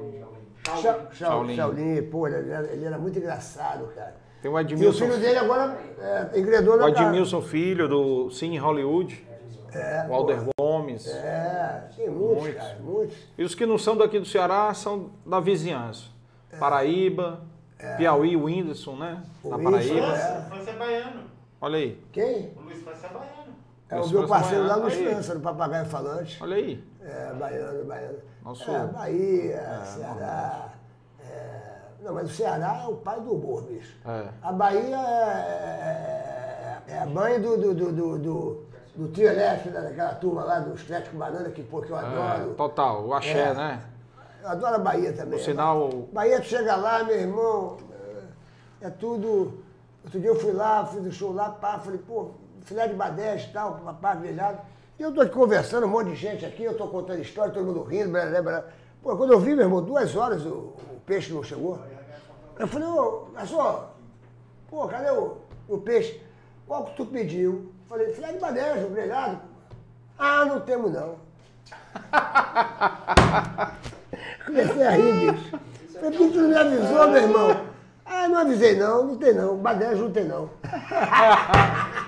Shaolin. Shaolin. Pô, ele era, ele era muito engraçado, cara. Tem o E o filho dele agora é, engredou o na cara. Edmilson Filho, do Cine Hollywood. É, o Alder pô. Gomes. É, tem muitos, Muitos. cara, muitos. E os que não são daqui do Ceará são da vizinhança. Paraíba, Piauí, o Whindersson, né? O Na Whindersson, Paraíba. é. Foi ser baiano. Olha aí, Quem? O Luiz foi ser baiano. É o meu França parceiro lá no. França, no Papagaio Falante. olha aí. É, baiano, baiano. Nosso- É, Bahia, Ceará. é, Não, mas o Ceará é o pai do humor, bicho. É. A Bahia é, é, é a mãe do, do, do, do, do, do trio elétrico, né, daquela turma lá do Estético Banana, que, pô, que eu É, adoro. total, o axé, É. né? Eu adoro a Bahia também. Por sinal, Bahia, tu chega lá, meu irmão, é, é tudo. Outro dia eu fui lá, fiz o show lá, pá, falei, pô, filé de badeste e tal, papá, grelhado. E eu aqui conversando, um monte de gente aqui, eu tô contando história, todo mundo rindo, blá, blá, blá. Pô, quando eu vi, meu irmão, duas horas o, o peixe não chegou. Eu falei, ô, garçom, pô, cadê o, o peixe? Qual que tu pediu? Falei, filé de badeste, grelhado. Ah, não temos não. Comecei a rir, bicho. Falei, por que tu não me avisou, meu irmão? Ah, não avisei não, não tem não. Badejo não tem não.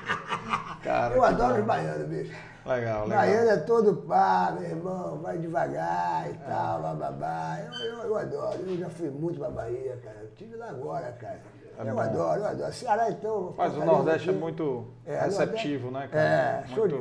Cara, Eu adoro bom. os baianos, bicho. Legal, legal. Baiano é todo pá, meu irmão, vai devagar e tal, bababá. Eu, eu, eu adoro, eu já fui muito pra Bahia, cara. Eu estive lá agora, cara. É eu bom. adoro, eu adoro. Ceará, então. Mas o Nordeste é aqui. muito É, receptivo, né, Nordeste- cara? É, show, muito...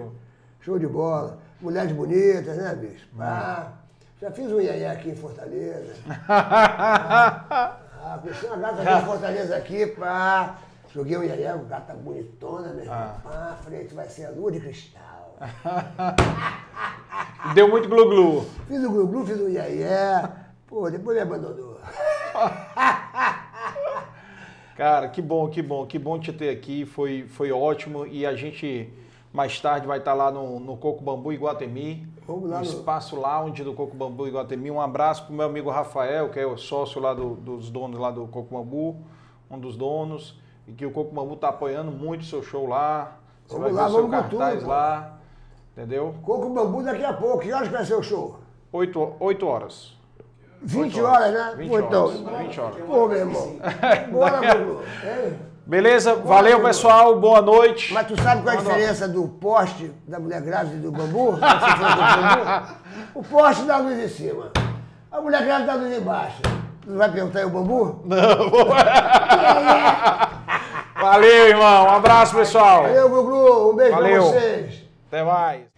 de, show de bola. Mulheres bonitas, né, bicho? Pá. Já fiz um iaié aqui em Fortaleza. Ah, conheci uma gata aqui em Fortaleza aqui, pá. Joguei um iaié, uma gata bonitona, meu irmão. Ah. Falei, tu vai ser a lua de cristal. Deu muito glu-glu. Fiz o glu-glu, fiz o iaié. Pô, depois me abandonou. Cara, que bom, que bom, que bom te ter aqui, foi, foi ótimo e a gente mais tarde vai estar lá no, no Coco Bambu Iguatemi, Vamos lá no no- espaço lounge do Coco Bambu Iguatemi. Um abraço pro meu amigo Rafael, que é o sócio lá do- dos donos lá do Coco Bambu, um dos donos, e que o Coco Bambu tá apoiando muito o seu show lá. Você Vamos vai lá, ver o seu cartaz tudo, lá, entendeu? Coco Bambu daqui a pouco. Que horas que vai ser o show? Oito, oito horas. 20 Oito horas, né? 20 Pô, então, horas. 20 horas. Pô, meu irmão. Bora, Gugu. Hein? Beleza? Valeu, Gugu. pessoal. Boa noite. Mas tu sabe qual é a diferença do poste da mulher grávida e do bambu? O bambu? Poste dá luz em cima. A mulher grávida dá luz embaixo. Tu não vai perguntar aí o bambu? Valeu, irmão. Um abraço, pessoal. Valeu, Gugu. Um beijo Valeu. pra vocês. Até mais.